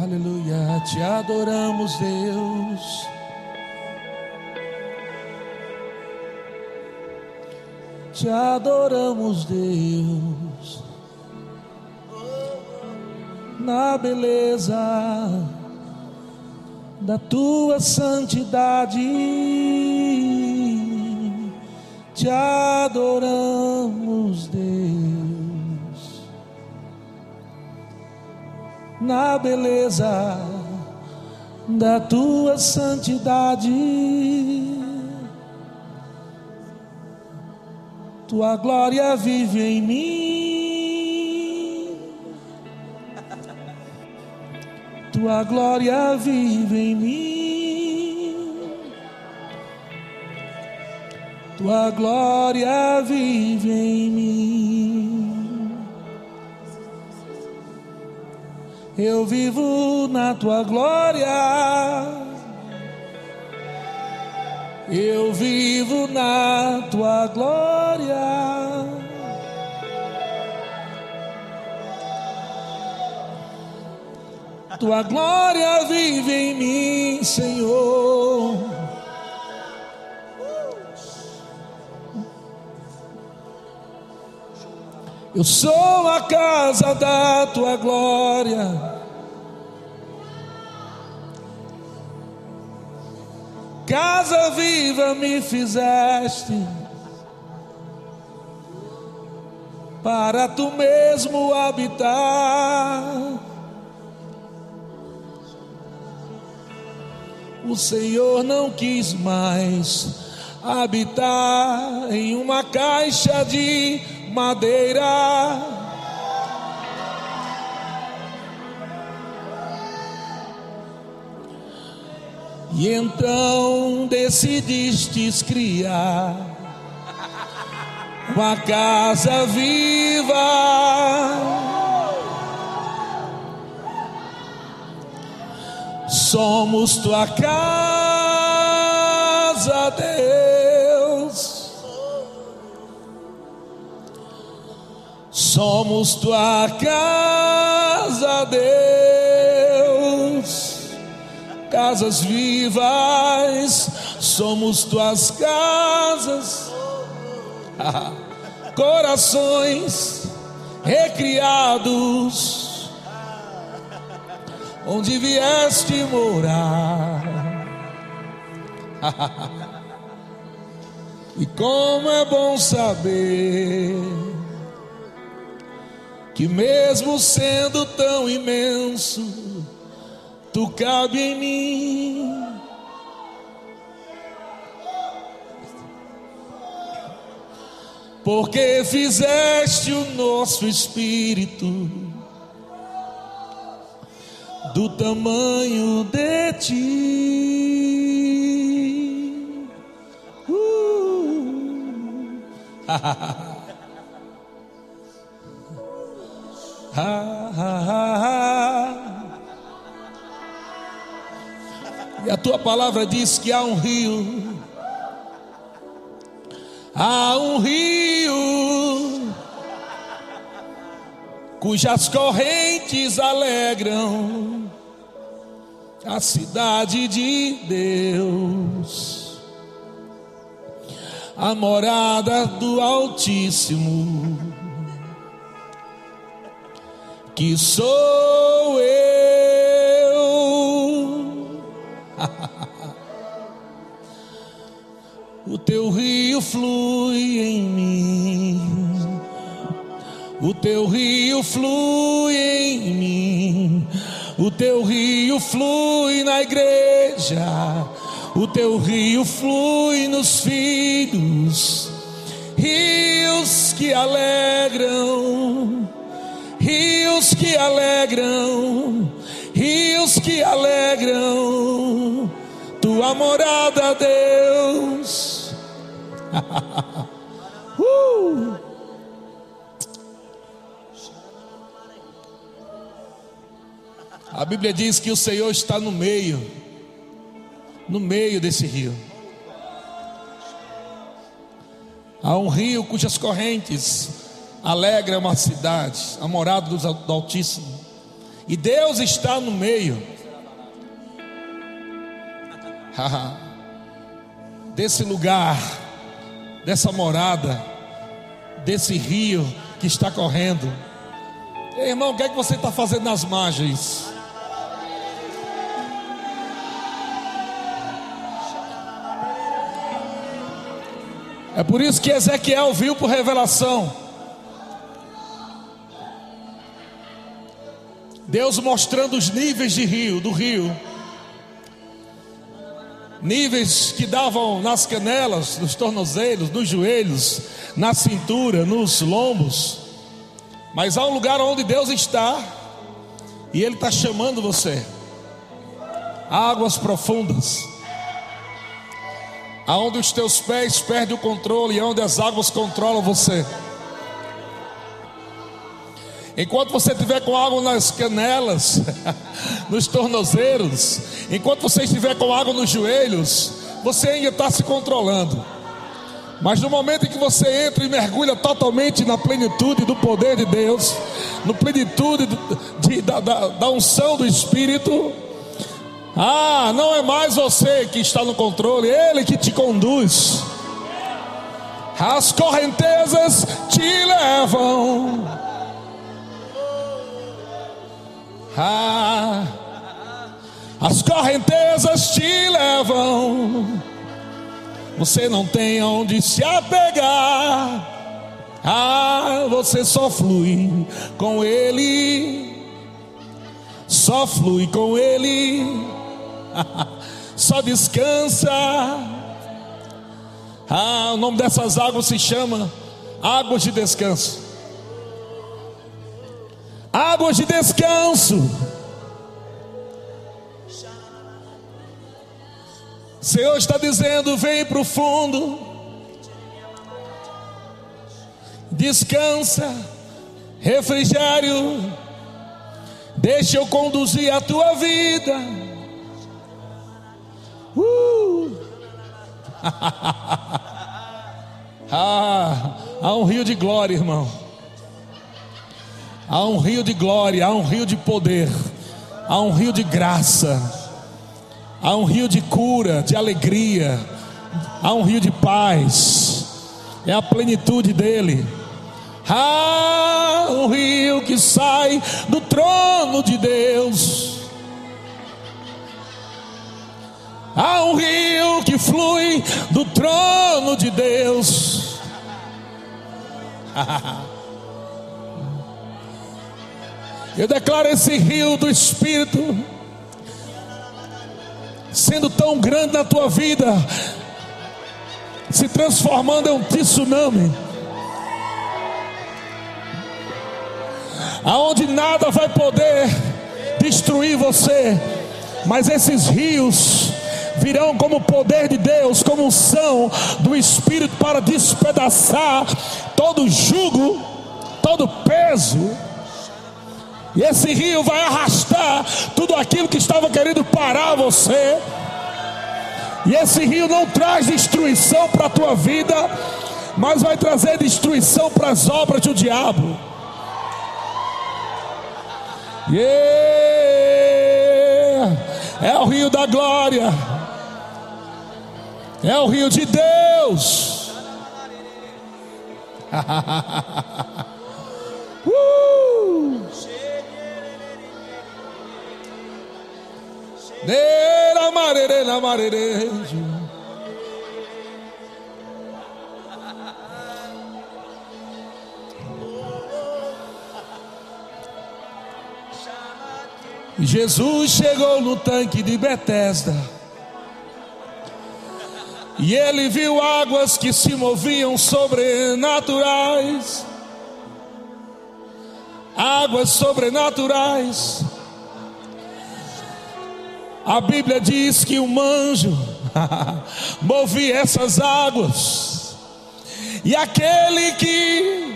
Aleluia, te adoramos, Deus. Te adoramos, Deus, na beleza da tua santidade. Te adoramos, Deus, na beleza da tua santidade. Tua glória vive em mim. Tua glória vive em mim. Tua glória vive em mim. Eu vivo na tua glória. Eu vivo na tua glória. Tua glória vive em mim, Senhor. Eu sou a casa da tua glória. Casa viva me fizeste, para tu mesmo habitar. O Senhor não quis mais habitar em uma caixa de madeira. E então decidistes criar uma casa viva. Somos tua casa, Deus. Somos tua casa, Deus casas vivas, somos tuas casas, corações recriados, onde vieste morar. e como é bom saber que, mesmo sendo tão imenso, tu cabe em mim. Porque fizeste o nosso espírito do tamanho de ti. Uh. ha, ha, ha, E a tua palavra diz que há um rio. Há um rio cujas correntes alegram a cidade de Deus, a morada do Altíssimo, que sou eu. O teu rio flui em mim. O teu rio flui em mim. O teu rio flui na igreja. O teu rio flui nos filhos. Rios que alegram. Rios que alegram rios que alegram tua morada, Deus. uh! A Bíblia diz que o Senhor está no meio, no meio desse rio. Há um rio cujas correntes alegram uma cidade, a morada do Altíssimo E Deus está no meio desse lugar, dessa morada, desse rio que está correndo. Ei, irmão, o que é que você está fazendo nas margens? É por isso que Ezequiel viu por revelação. Deus mostrando os níveis de rio, do rio. Níveis que davam nas canelas, nos tornozelos, nos joelhos, na cintura, nos lombos. Mas há um lugar onde Deus está e Ele está chamando você. Águas profundas aonde os teus pés perdem o controle e aonde as águas controlam você. Enquanto você estiver com água nas canelas, nos tornozeiros, enquanto você estiver com água nos joelhos, você ainda está se controlando. Mas no momento em que você entra e mergulha totalmente na plenitude do poder de Deus, no plenitude de, de, da, da, da unção do Espírito, ah, não é mais você que está no controle, Ele que te conduz. As correntezas te levam. Ah, as correntezas te levam. Você não tem onde se apegar. Ah, você só flui com Ele. Só flui com Ele. só descansa. Ah, o nome dessas águas se chama águas de descanso. Águas de descanso. Senhor está dizendo: vem para o fundo, descansa, refrigério, deixa eu conduzir a tua vida. Uh! ah, há um rio de glória, irmão. Há um rio de glória, há um rio de poder, há um rio de graça, há um rio de cura, de alegria, há um rio de paz, é a plenitude dele. Há um rio que sai do trono de Deus Há um rio que flui do trono de Deus. Eu declaro esse rio do Espírito sendo tão grande na tua vida, se transformando em um tsunami, aonde nada vai poder destruir você, mas esses rios virão como poder de Deus, como unção do Espírito para despedaçar todo jugo, todo peso. E esse rio vai arrastar tudo aquilo que estava querendo parar você. E esse rio não traz destruição para a tua vida, mas vai trazer destruição para as obras do diabo. Yeah! É o rio da glória é o rio de Deus. uh! Jesus chegou no tanque de Betesda. E ele viu águas que se moviam sobrenaturais. Águas sobrenaturais. A Bíblia diz que um anjo movia essas águas. E aquele que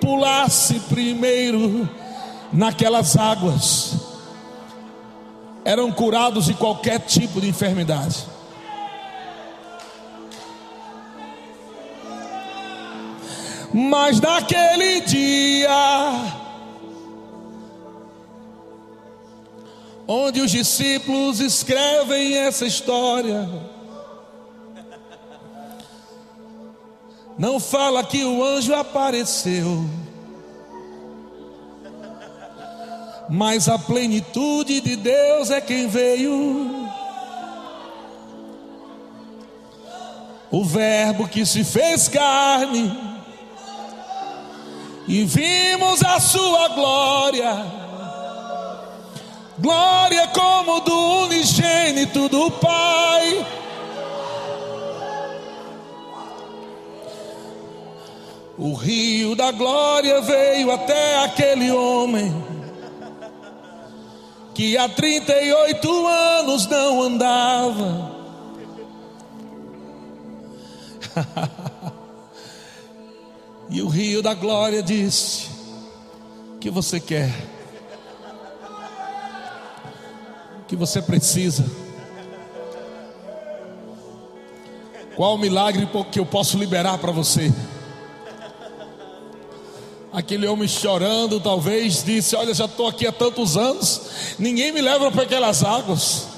pulasse primeiro naquelas águas eram curados de qualquer tipo de enfermidade. Mas naquele dia, onde os discípulos escrevem essa história. Não fala que o anjo apareceu, mas a plenitude de Deus é quem veio. O Verbo que se fez carne, e vimos a sua glória, glória como do unigênito do Pai. O rio da glória veio até aquele homem que há 38 anos não andava. e o rio da glória disse: O que você quer? Que você precisa? Qual o milagre que eu posso liberar para você? Aquele homem chorando, talvez disse: Olha, já estou aqui há tantos anos, ninguém me leva para aquelas águas.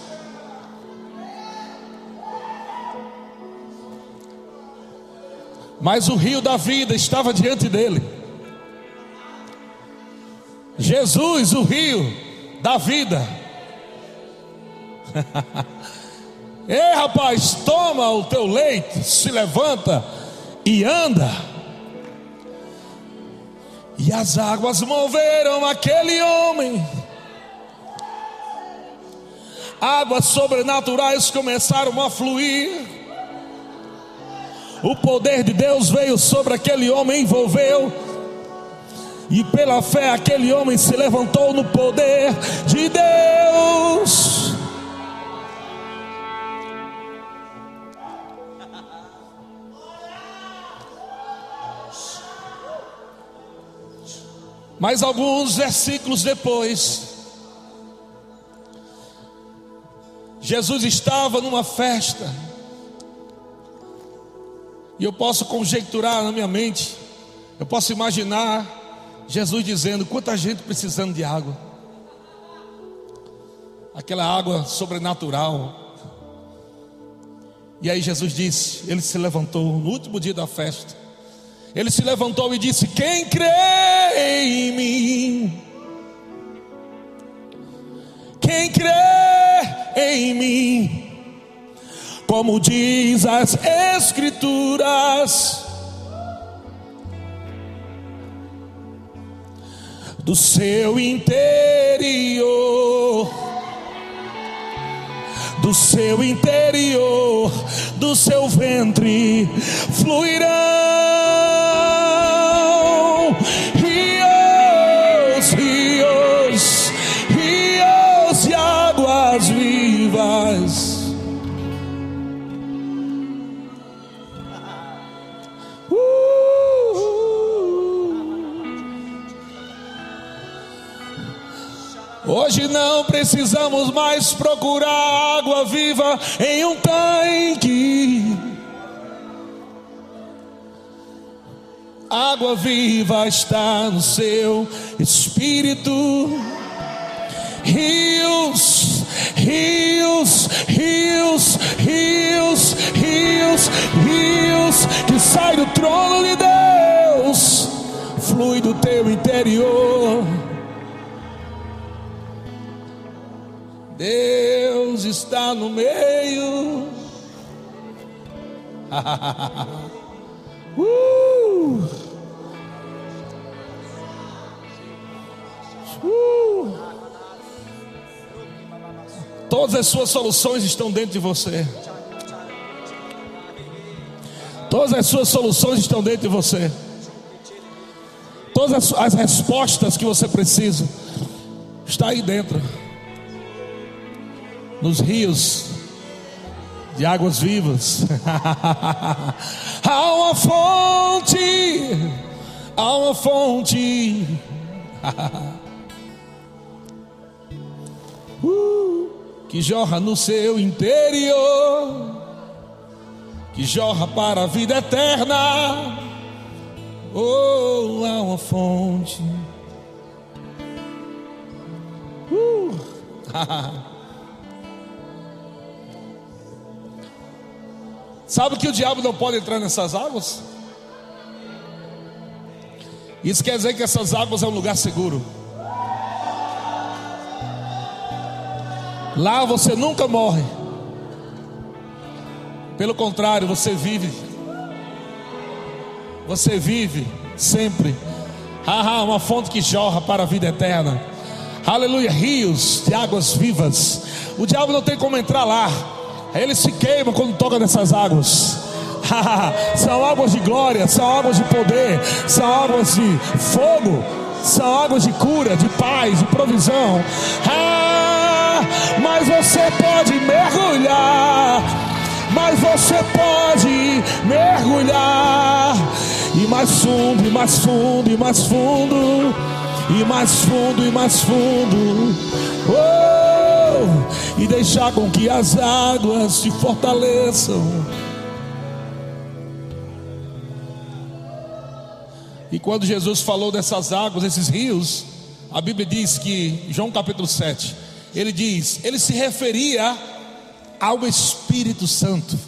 Mas o rio da vida estava diante dele. Jesus, o rio da vida. Ei, rapaz, toma o teu leite, se levanta e anda. E as águas moveram aquele homem. Águas sobrenaturais começaram a fluir. O poder de Deus veio sobre aquele homem, envolveu. E pela fé aquele homem se levantou no poder de Deus. Mas alguns versículos depois, Jesus estava numa festa, e eu posso conjecturar na minha mente, eu posso imaginar Jesus dizendo: quanta gente precisando de água, aquela água sobrenatural. E aí Jesus disse: Ele se levantou no último dia da festa ele se levantou e disse: Quem crê em mim, quem crê em mim, como diz as Escrituras, do seu interior do seu interior, do seu ventre fluirão Hoje não precisamos mais procurar água viva em um tanque. Água viva está no seu espírito. Rios, rios, rios, rios, rios, rios que sai do trono de Deus, flui do teu interior Deus está no meio. uh! Uh! Todas as suas soluções estão dentro de você. Todas as suas soluções estão dentro de você. Todas as, as respostas que você precisa está aí dentro nos rios de águas vivas. há uma fonte, há uma fonte. uh, que jorra no seu interior, que jorra para a vida eterna. Oh, há uma fonte. Uh. Sabe que o diabo não pode entrar nessas águas? Isso quer dizer que essas águas é um lugar seguro. Lá você nunca morre. Pelo contrário, você vive. Você vive sempre. Ah, uma fonte que jorra para a vida eterna. Aleluia, rios de águas vivas. O diabo não tem como entrar lá. Ele se queima quando toca nessas águas. são águas de glória, são águas de poder, são águas de fogo, são águas de cura, de paz, de provisão. Ah, mas você pode mergulhar, mas você pode mergulhar e mais fundo, e mais fundo, e mais fundo, e mais fundo, e mais fundo. Oh, e deixar com que as águas te fortaleçam. E quando Jesus falou dessas águas, esses rios, a Bíblia diz que, João capítulo 7, ele diz, ele se referia ao Espírito Santo.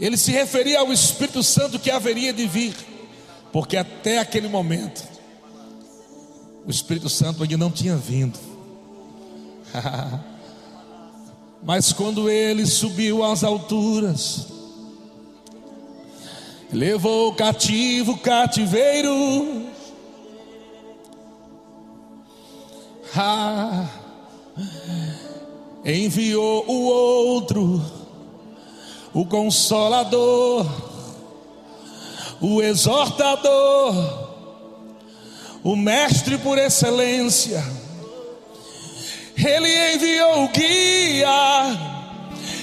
Ele se referia ao Espírito Santo que haveria de vir, porque até aquele momento, o Espírito Santo ainda não tinha vindo. Mas quando ele subiu às alturas, levou o cativo cativeiro. Ah, enviou o outro, o consolador, o exortador, o mestre por excelência ele enviou o guia,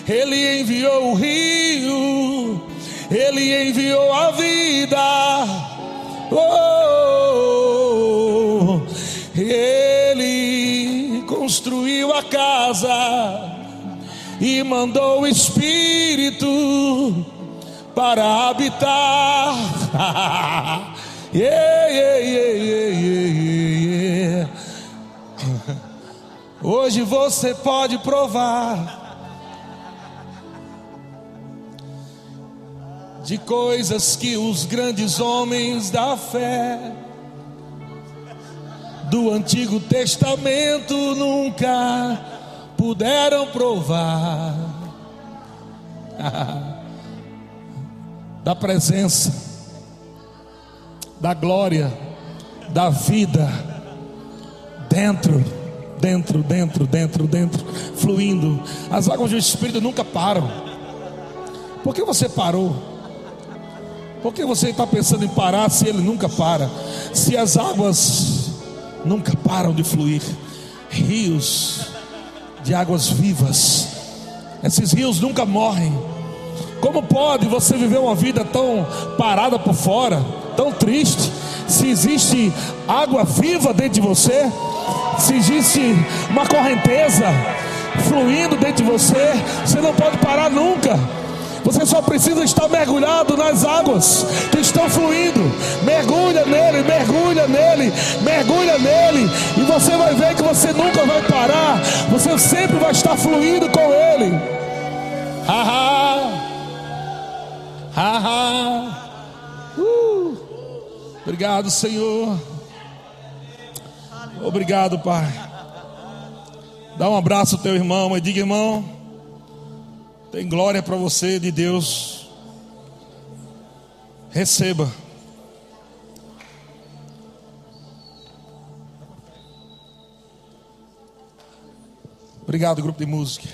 Ele enviou o rio, Ele enviou a vida. Oh, ele construiu a casa e mandou o Espírito para habitar. yeah, yeah, yeah, yeah, yeah. Hoje você pode provar de coisas que os grandes homens da fé do Antigo Testamento nunca puderam provar. da presença, da glória, da vida dentro dentro, dentro, dentro, dentro, fluindo. As águas do Espírito nunca param. Por que você parou? Por que você está pensando em parar se ele nunca para? Se as águas nunca param de fluir rios de águas vivas, esses rios nunca morrem. Como pode você viver uma vida tão parada por fora, tão triste, se existe água viva dentro de você? se existe uma correnteza fluindo dentro de você, você não pode parar nunca. Você só precisa estar mergulhado nas águas que estão fluindo. Mergulha nele, mergulha nele, mergulha nele. E você vai ver que você nunca vai parar. Você sempre vai estar fluindo com ele. Haha. Haha. Obrigado, Senhor. Obrigado, Pai. Dá um abraço ao teu irmão e diga, irmão, tem glória para você de Deus. Receba. Obrigado, grupo de música.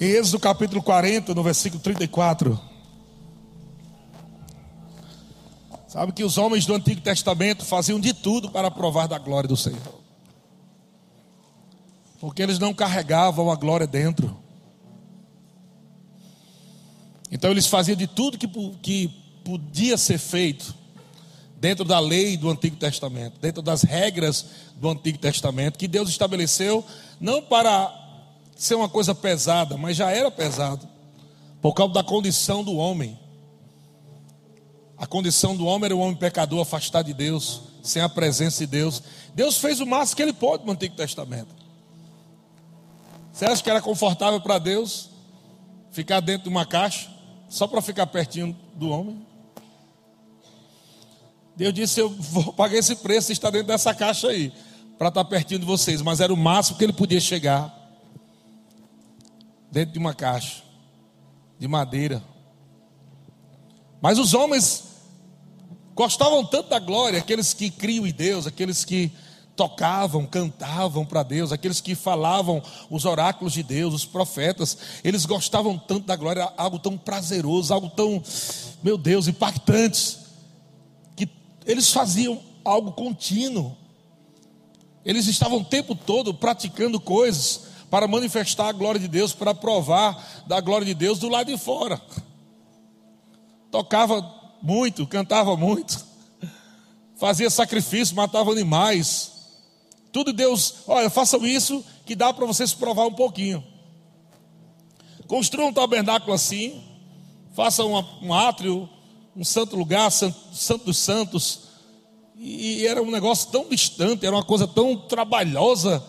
Em Êxodo capítulo 40, no versículo 34. Sabe que os homens do Antigo Testamento faziam de tudo para provar da glória do Senhor. Porque eles não carregavam a glória dentro. Então eles faziam de tudo que, que podia ser feito dentro da lei do Antigo Testamento, dentro das regras do Antigo Testamento, que Deus estabeleceu não para ser uma coisa pesada, mas já era pesado, por causa da condição do homem. A condição do homem era o homem pecador, afastado de Deus, sem a presença de Deus. Deus fez o máximo que ele pôde no Antigo Testamento. Você acha que era confortável para Deus ficar dentro de uma caixa, só para ficar pertinho do homem? Deus disse: Eu vou pagar esse preço, está dentro dessa caixa aí, para estar pertinho de vocês. Mas era o máximo que ele podia chegar dentro de uma caixa de madeira. Mas os homens gostavam tanto da glória, aqueles que criam em Deus, aqueles que tocavam, cantavam para Deus, aqueles que falavam os oráculos de Deus, os profetas, eles gostavam tanto da glória, algo tão prazeroso, algo tão, meu Deus, impactante, que eles faziam algo contínuo. Eles estavam o tempo todo praticando coisas para manifestar a glória de Deus, para provar da glória de Deus do lado de fora tocava muito, cantava muito, fazia sacrifício, matava animais. Tudo Deus, olha, façam isso que dá para vocês provar um pouquinho. Construam um tabernáculo assim, façam um átrio, um santo lugar, santo, santo dos santos. E era um negócio tão distante, era uma coisa tão trabalhosa.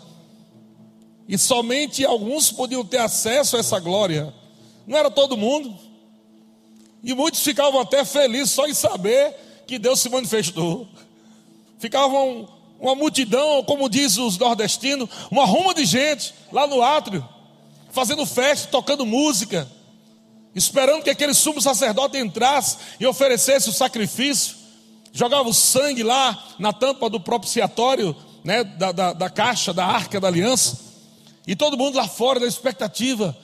E somente alguns podiam ter acesso a essa glória. Não era todo mundo. E muitos ficavam até felizes só em saber que Deus se manifestou. Ficavam uma multidão, como diz os nordestinos, uma ruma de gente lá no átrio, fazendo festa, tocando música, esperando que aquele sumo sacerdote entrasse e oferecesse o sacrifício. Jogava o sangue lá na tampa do propiciatório, né, da, da, da caixa, da arca da aliança. E todo mundo lá fora da expectativa.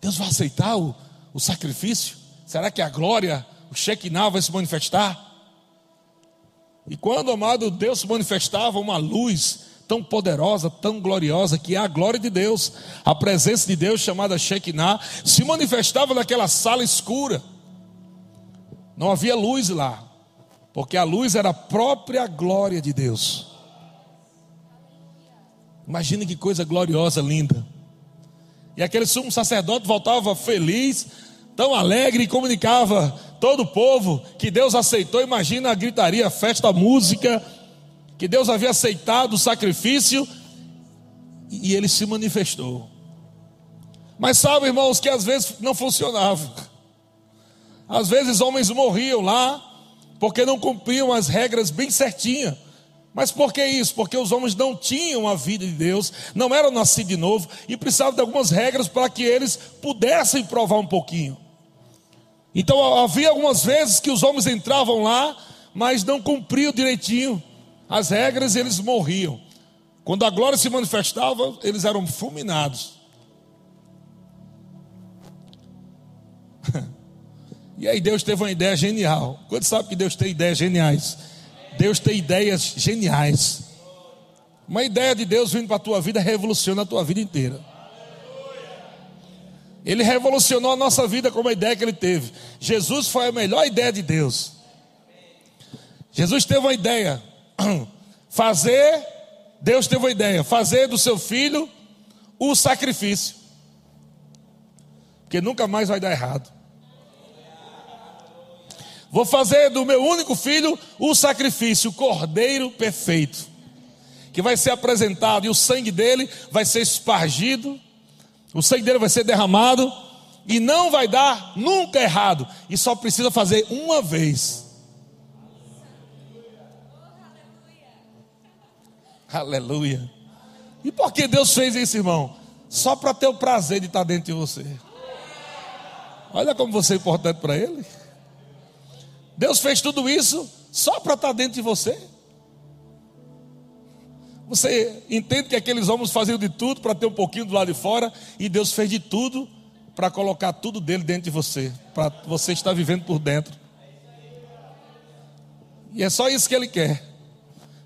Deus vai aceitar o, o sacrifício? Será que a glória, o Shekinah vai se manifestar? E quando, amado, Deus se manifestava uma luz tão poderosa, tão gloriosa, que é a glória de Deus, a presença de Deus chamada Shekinah, se manifestava naquela sala escura. Não havia luz lá, porque a luz era a própria glória de Deus. Imagine que coisa gloriosa, linda. E aquele sumo sacerdote voltava feliz, tão alegre e comunicava todo o povo que Deus aceitou. Imagina a gritaria, a festa, a música, que Deus havia aceitado o sacrifício e ele se manifestou. Mas sabe, irmãos, que às vezes não funcionava. Às vezes homens morriam lá porque não cumpriam as regras bem certinhas. Mas por que isso? Porque os homens não tinham a vida de Deus, não eram nascidos de novo e precisavam de algumas regras para que eles pudessem provar um pouquinho. Então havia algumas vezes que os homens entravam lá, mas não cumpriam direitinho as regras e eles morriam. Quando a glória se manifestava, eles eram fulminados. e aí Deus teve uma ideia genial. Quando sabe que Deus tem ideias geniais? Deus tem ideias geniais. Uma ideia de Deus vindo para a tua vida revoluciona a tua vida inteira. Ele revolucionou a nossa vida com uma ideia que ele teve. Jesus foi a melhor ideia de Deus. Jesus teve uma ideia. Fazer, Deus teve uma ideia. Fazer do seu filho o sacrifício. Porque nunca mais vai dar errado. Vou fazer do meu único filho o sacrifício, o cordeiro perfeito. Que vai ser apresentado e o sangue dele vai ser espargido o sangue dele vai ser derramado e não vai dar nunca errado. E só precisa fazer uma vez. Aleluia. E por que Deus fez isso, irmão? Só para ter o prazer de estar dentro de você. Olha como você é importante para Ele. Deus fez tudo isso só para estar dentro de você. Você entende que aqueles homens faziam de tudo para ter um pouquinho do lado de fora, e Deus fez de tudo para colocar tudo dele dentro de você, para você estar vivendo por dentro. E é só isso que ele quer.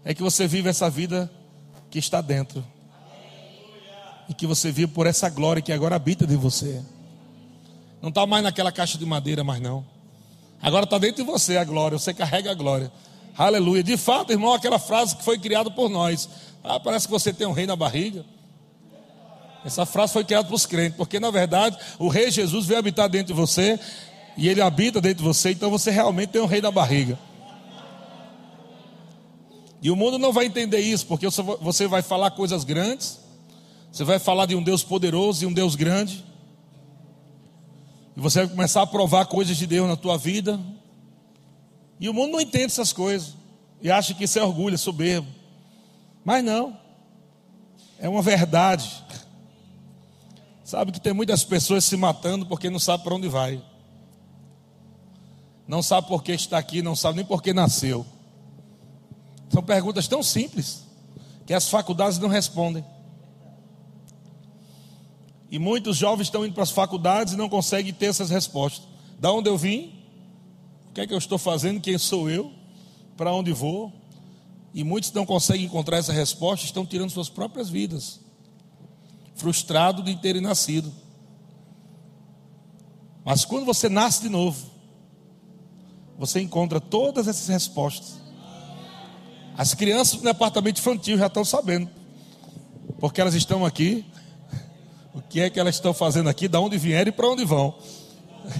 É que você viva essa vida que está dentro. E que você viva por essa glória que agora habita de você. Não está mais naquela caixa de madeira, mais não. Agora está dentro de você a glória. Você carrega a glória. Aleluia. De fato, irmão, aquela frase que foi criada por nós. Ah, parece que você tem um rei na barriga. Essa frase foi criada para os crentes, porque na verdade o rei Jesus veio habitar dentro de você E ele habita dentro de você, então você realmente tem um rei na barriga. E o mundo não vai entender isso, porque você vai falar coisas grandes, você vai falar de um Deus poderoso e um Deus grande, e você vai começar a provar coisas de Deus na tua vida, e o mundo não entende essas coisas, e acha que isso é orgulho, é soberbo, mas não, é uma verdade. Sabe que tem muitas pessoas se matando porque não sabe para onde vai, não sabe por que está aqui, não sabe nem por que nasceu. São perguntas tão simples que as faculdades não respondem. E muitos jovens estão indo para as faculdades e não conseguem ter essas respostas. Da onde eu vim? O que é que eu estou fazendo? Quem sou eu? Para onde vou? E muitos não conseguem encontrar essa resposta, estão tirando suas próprias vidas, frustrado de terem nascido. Mas quando você nasce de novo, você encontra todas essas respostas. As crianças do departamento infantil já estão sabendo, porque elas estão aqui. O que é que elas estão fazendo aqui, de onde vieram e para onde vão.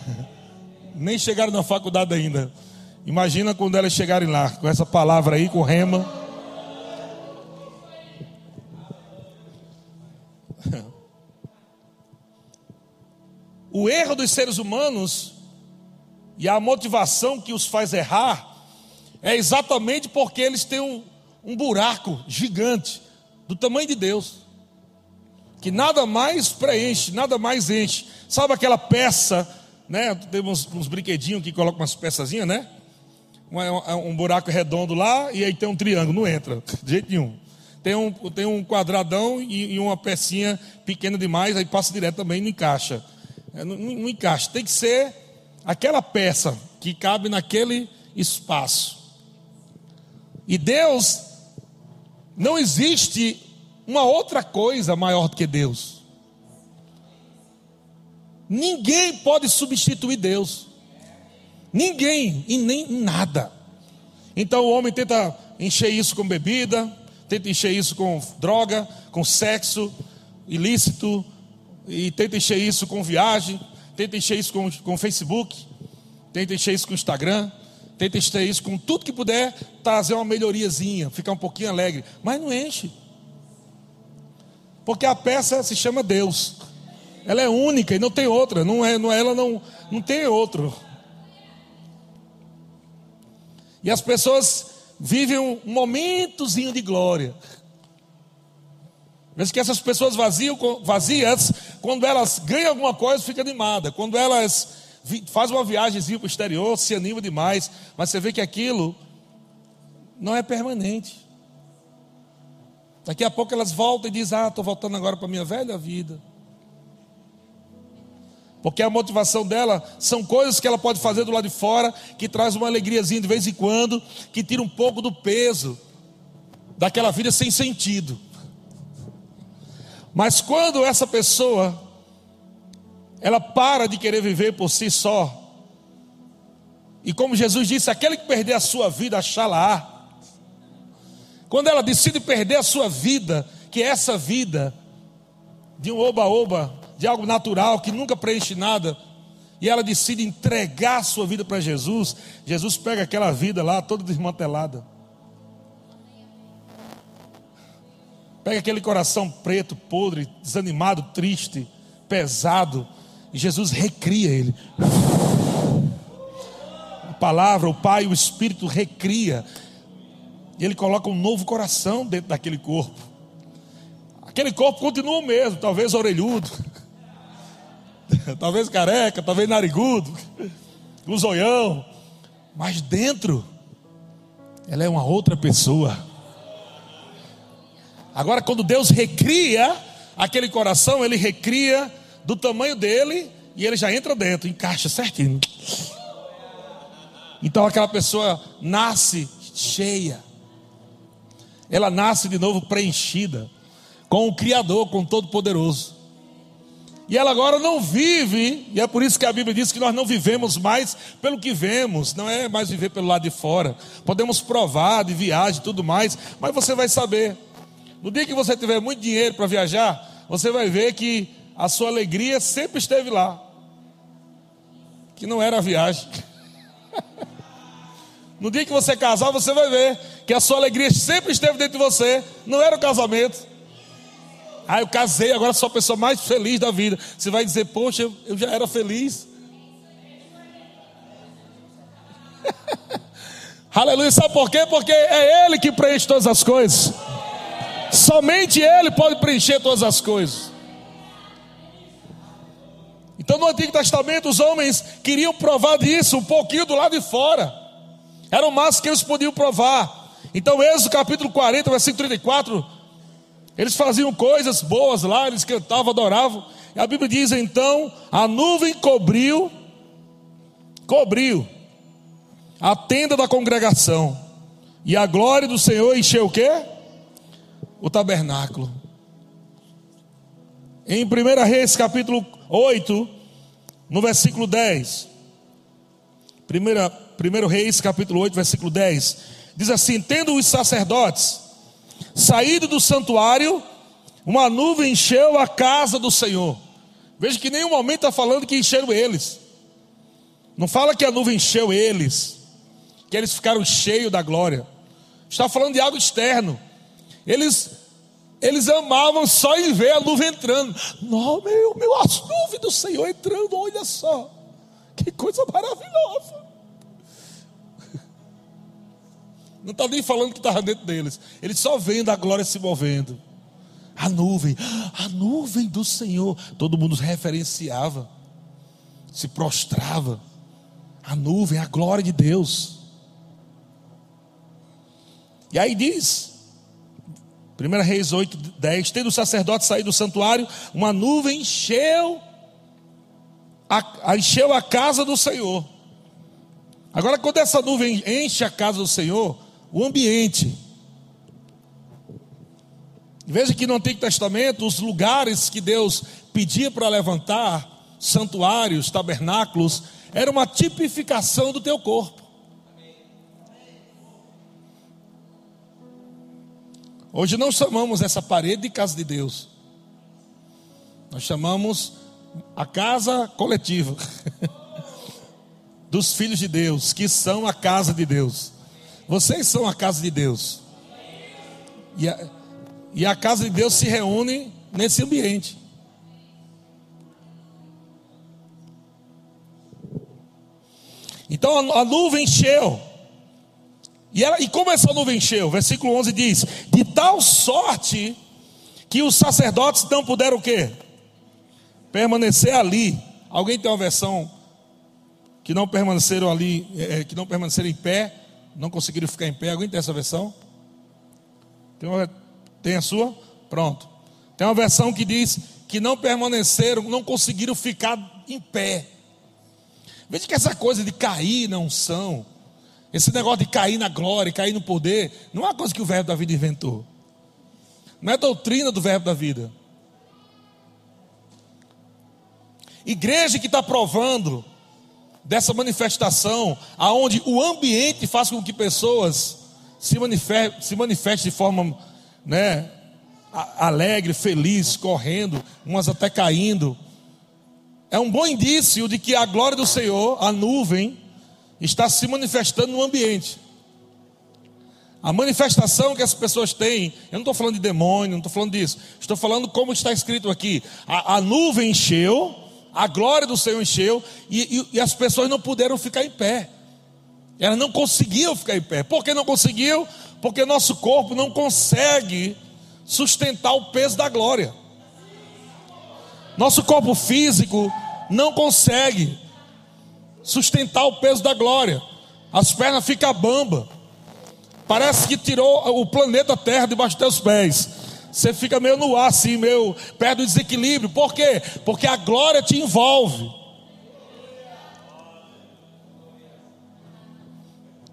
Nem chegaram na faculdade ainda. Imagina quando elas chegarem lá, com essa palavra aí, com rema. O erro dos seres humanos e a motivação que os faz errar é exatamente porque eles têm um, um buraco gigante do tamanho de Deus, que nada mais preenche, nada mais enche. Sabe aquela peça, né? Temos uns, uns brinquedinhos que colocam umas peçazinhas, né? Um, é um, um, buraco redondo lá e aí tem um triângulo, não entra, de jeito nenhum. Tem um, tem um quadradão e, e uma pecinha pequena demais, aí passa direto também não encaixa. É, não, não encaixa. Tem que ser aquela peça que cabe naquele espaço. E Deus, não existe uma outra coisa maior do que Deus. Ninguém pode substituir Deus. Ninguém e nem nada. Então o homem tenta encher isso com bebida, tenta encher isso com droga, com sexo ilícito, e tenta encher isso com viagem, tenta encher isso com, com Facebook, tenta encher isso com Instagram. Tenta encher isso com tudo que puder, trazer uma melhoriazinha, ficar um pouquinho alegre. Mas não enche. Porque a peça se chama Deus. Ela é única e não tem outra. Não é, não, ela não, não tem outro. E as pessoas vivem um momentozinho de glória. Mas que essas pessoas vazias, quando elas ganham alguma coisa, fica animada. Quando elas faz uma viagemzinha para o exterior, se anima demais, mas você vê que aquilo não é permanente. Daqui a pouco elas voltam e dizem: Ah, estou voltando agora para a minha velha vida. Porque a motivação dela são coisas que ela pode fazer do lado de fora, que traz uma alegriazinha de vez em quando, que tira um pouco do peso daquela vida sem sentido. Mas quando essa pessoa ela para de querer viver por si só. E como Jesus disse, aquele que perder a sua vida, achá-la. Quando ela decide perder a sua vida, que é essa vida de um oba-oba, de algo natural que nunca preenche nada, e ela decide entregar a sua vida para Jesus, Jesus pega aquela vida lá toda desmantelada. Pega aquele coração preto, podre, desanimado, triste, pesado, e Jesus recria ele. A palavra, o Pai, o Espírito recria. E ele coloca um novo coração dentro daquele corpo. Aquele corpo continua o mesmo, talvez orelhudo, talvez careca, talvez narigudo, um zoião, mas dentro ela é uma outra pessoa. Agora, quando Deus recria aquele coração, Ele recria do tamanho dele e ele já entra dentro, encaixa certinho. Então aquela pessoa nasce cheia. Ela nasce de novo preenchida com o Criador, com o Todo-Poderoso. E ela agora não vive, e é por isso que a Bíblia diz que nós não vivemos mais pelo que vemos, não é mais viver pelo lado de fora. Podemos provar de viagem e tudo mais, mas você vai saber. No dia que você tiver muito dinheiro para viajar, você vai ver que a sua alegria sempre esteve lá. que não era a viagem. No dia que você casar, você vai ver que a sua alegria sempre esteve dentro de você, não era o casamento. Ah, eu casei, agora sou a pessoa mais feliz da vida. Você vai dizer, poxa, eu, já era feliz. Aleluia, sabe por quê? Porque é Ele que preenche todas as coisas. Somente Ele pode preencher todas as coisas. Então no Antigo Testamento os homens queriam provar disso um pouquinho do lado de fora. Era o máximo que eles podiam provar. Então, Êxodo capítulo 40, versículo 34, eles faziam coisas boas lá, eles cantavam, adoravam. E a Bíblia diz então: a nuvem cobriu, cobriu a tenda da congregação, e a glória do Senhor encheu o quê? O tabernáculo. Em 1 Reis, capítulo 8, no versículo 10. 1 Reis, capítulo 8, versículo 10. Diz assim: Tendo os sacerdotes saído do santuário, uma nuvem encheu a casa do Senhor. Veja que nenhum momento está falando que encheram eles. Não fala que a nuvem encheu eles que eles ficaram cheios da glória. Está falando de algo externo. Eles eles amavam só em ver a nuvem entrando. Não, meu, meu, as nuvens do Senhor entrando, olha só. Que coisa maravilhosa. Não está nem falando que estava dentro deles. Eles só vendo a glória se movendo. A nuvem, a nuvem do Senhor. Todo mundo referenciava, se prostrava. A nuvem, a glória de Deus. E aí diz, 1 Reis 8, 10: Tendo o sacerdote saído do santuário, uma nuvem encheu a, encheu a casa do Senhor. Agora, quando essa nuvem enche a casa do Senhor, o ambiente. Veja que no Antigo Testamento, os lugares que Deus pedia para levantar, santuários, tabernáculos, era uma tipificação do teu corpo. Hoje não chamamos essa parede de casa de Deus. Nós chamamos a casa coletiva dos filhos de Deus, que são a casa de Deus. Vocês são a casa de Deus. E a, e a casa de Deus se reúne nesse ambiente. Então a, a nuvem encheu. E, ela, e como essa nuvem encheu? Versículo 11 diz: De tal sorte que os sacerdotes não puderam o quê? Permanecer ali. Alguém tem uma versão que não permaneceram ali, é, é, que não permaneceram em pé, não conseguiram ficar em pé. Alguém tem essa versão? Tem, uma, tem a sua? Pronto. Tem uma versão que diz que não permaneceram, não conseguiram ficar em pé. Veja que essa coisa de cair na unção, esse negócio de cair na glória, cair no poder, não é uma coisa que o verbo da vida inventou. Não é doutrina do verbo da vida. Igreja que está provando dessa manifestação, aonde o ambiente faz com que pessoas se manifestem se manifeste de forma né, alegre, feliz, correndo, umas até caindo. É um bom indício de que a glória do Senhor, a nuvem, está se manifestando no ambiente. A manifestação que as pessoas têm, eu não estou falando de demônio, não estou falando disso, estou falando como está escrito aqui: a, a nuvem encheu, a glória do Senhor encheu, e, e, e, as pessoas não puderam ficar em pé, elas não conseguiam ficar em pé, por que não conseguiam? Porque nosso corpo não consegue sustentar o peso da glória, nosso corpo físico não consegue sustentar o peso da glória. As pernas ficam bamba. Parece que tirou o planeta Terra debaixo dos teus pés. Você fica meio no ar, assim, meio perto do desequilíbrio. Por quê? Porque a glória te envolve.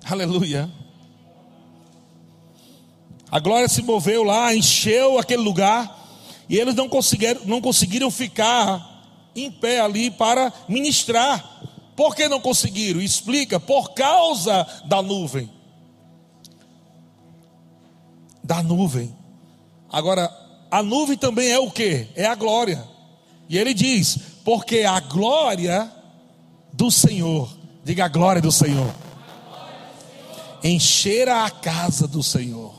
Aleluia. A glória se moveu lá, encheu aquele lugar, e eles não conseguiram, não conseguiram ficar em pé ali para ministrar. Por que não conseguiram? Explica, por causa da nuvem. Da nuvem. Agora, a nuvem também é o que? É a glória. E ele diz: porque a glória do Senhor. Diga a glória do Senhor. Encher a casa do Senhor.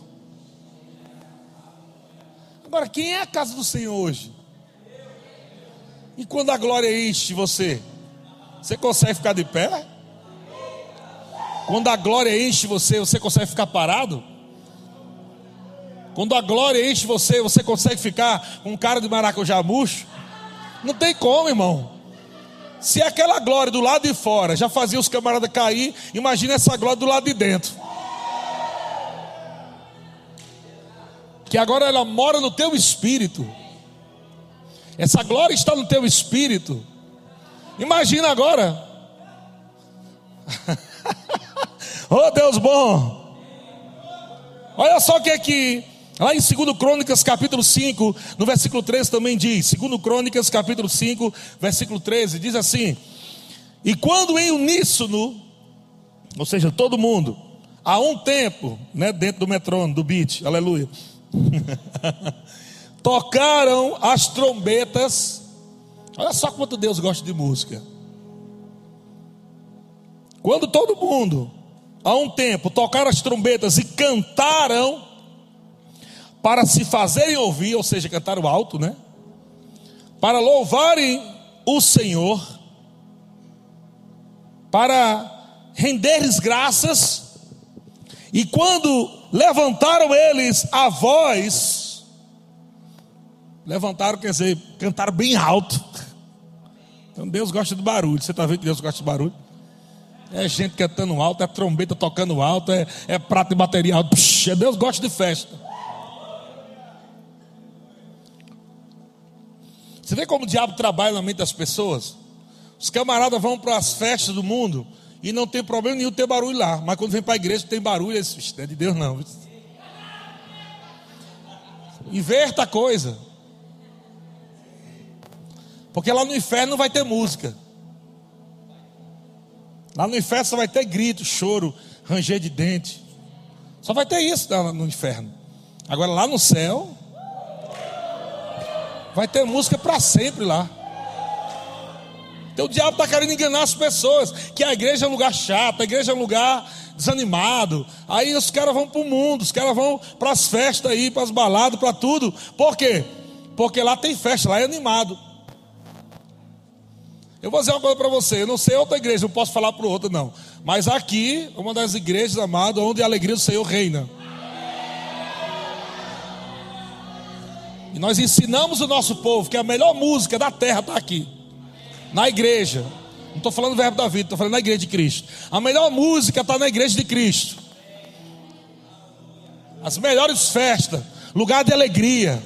Agora, quem é a casa do Senhor hoje? E quando a glória enche você, você consegue ficar de pé? Quando a glória enche você, você consegue ficar parado? Quando a glória enche você, você consegue ficar com cara de maracujá murcho? Não tem como, irmão. Se aquela glória do lado de fora já fazia os camaradas cair, imagina essa glória do lado de dentro. Que agora ela mora no teu espírito. Essa glória está no teu espírito. Imagina agora. oh Deus bom. Olha só o que é que Lá em 2 Crônicas, capítulo 5, no versículo 13 também diz, 2 Crônicas, capítulo 5, versículo 13, diz assim: E quando em uníssono, ou seja, todo mundo, há um tempo, né, dentro do metrônomo, do beat, aleluia, tocaram as trombetas, olha só quanto Deus gosta de música. Quando todo mundo, há um tempo, tocaram as trombetas e cantaram, para se fazerem ouvir, ou seja, cantar o alto, né? Para louvarem o Senhor, para renderes graças, e quando levantaram eles a voz, levantaram, quer dizer, cantaram bem alto. Então Deus gosta de barulho. Você está vendo que Deus gosta de barulho? É gente cantando alto, é trombeta tocando alto, é, é prato de bateria alto. Puxa, Deus gosta de festa. Você vê como o diabo trabalha na mente das pessoas? Os camaradas vão para as festas do mundo e não tem problema nenhum ter barulho lá. Mas quando vem para a igreja tem barulho, eles, não é de Deus não. Inverta a coisa. Porque lá no inferno não vai ter música. Lá no inferno só vai ter grito, choro, ranger de dente. Só vai ter isso no inferno. Agora lá no céu, Vai ter música para sempre lá. Então o diabo está querendo enganar as pessoas. Que a igreja é um lugar chato, a igreja é um lugar desanimado. Aí os caras vão para o mundo, os caras vão para as festas aí, para as baladas, para tudo. Por quê? Porque lá tem festa, lá é animado. Eu vou dizer uma coisa para você, eu não sei outra igreja, não posso falar para outra não. Mas aqui, uma das igrejas, amado, onde a alegria do Senhor reina. E nós ensinamos o nosso povo que a melhor música da terra está aqui, na igreja. Não estou falando do verbo da vida, estou falando na igreja de Cristo. A melhor música está na igreja de Cristo. As melhores festas, lugar de alegria,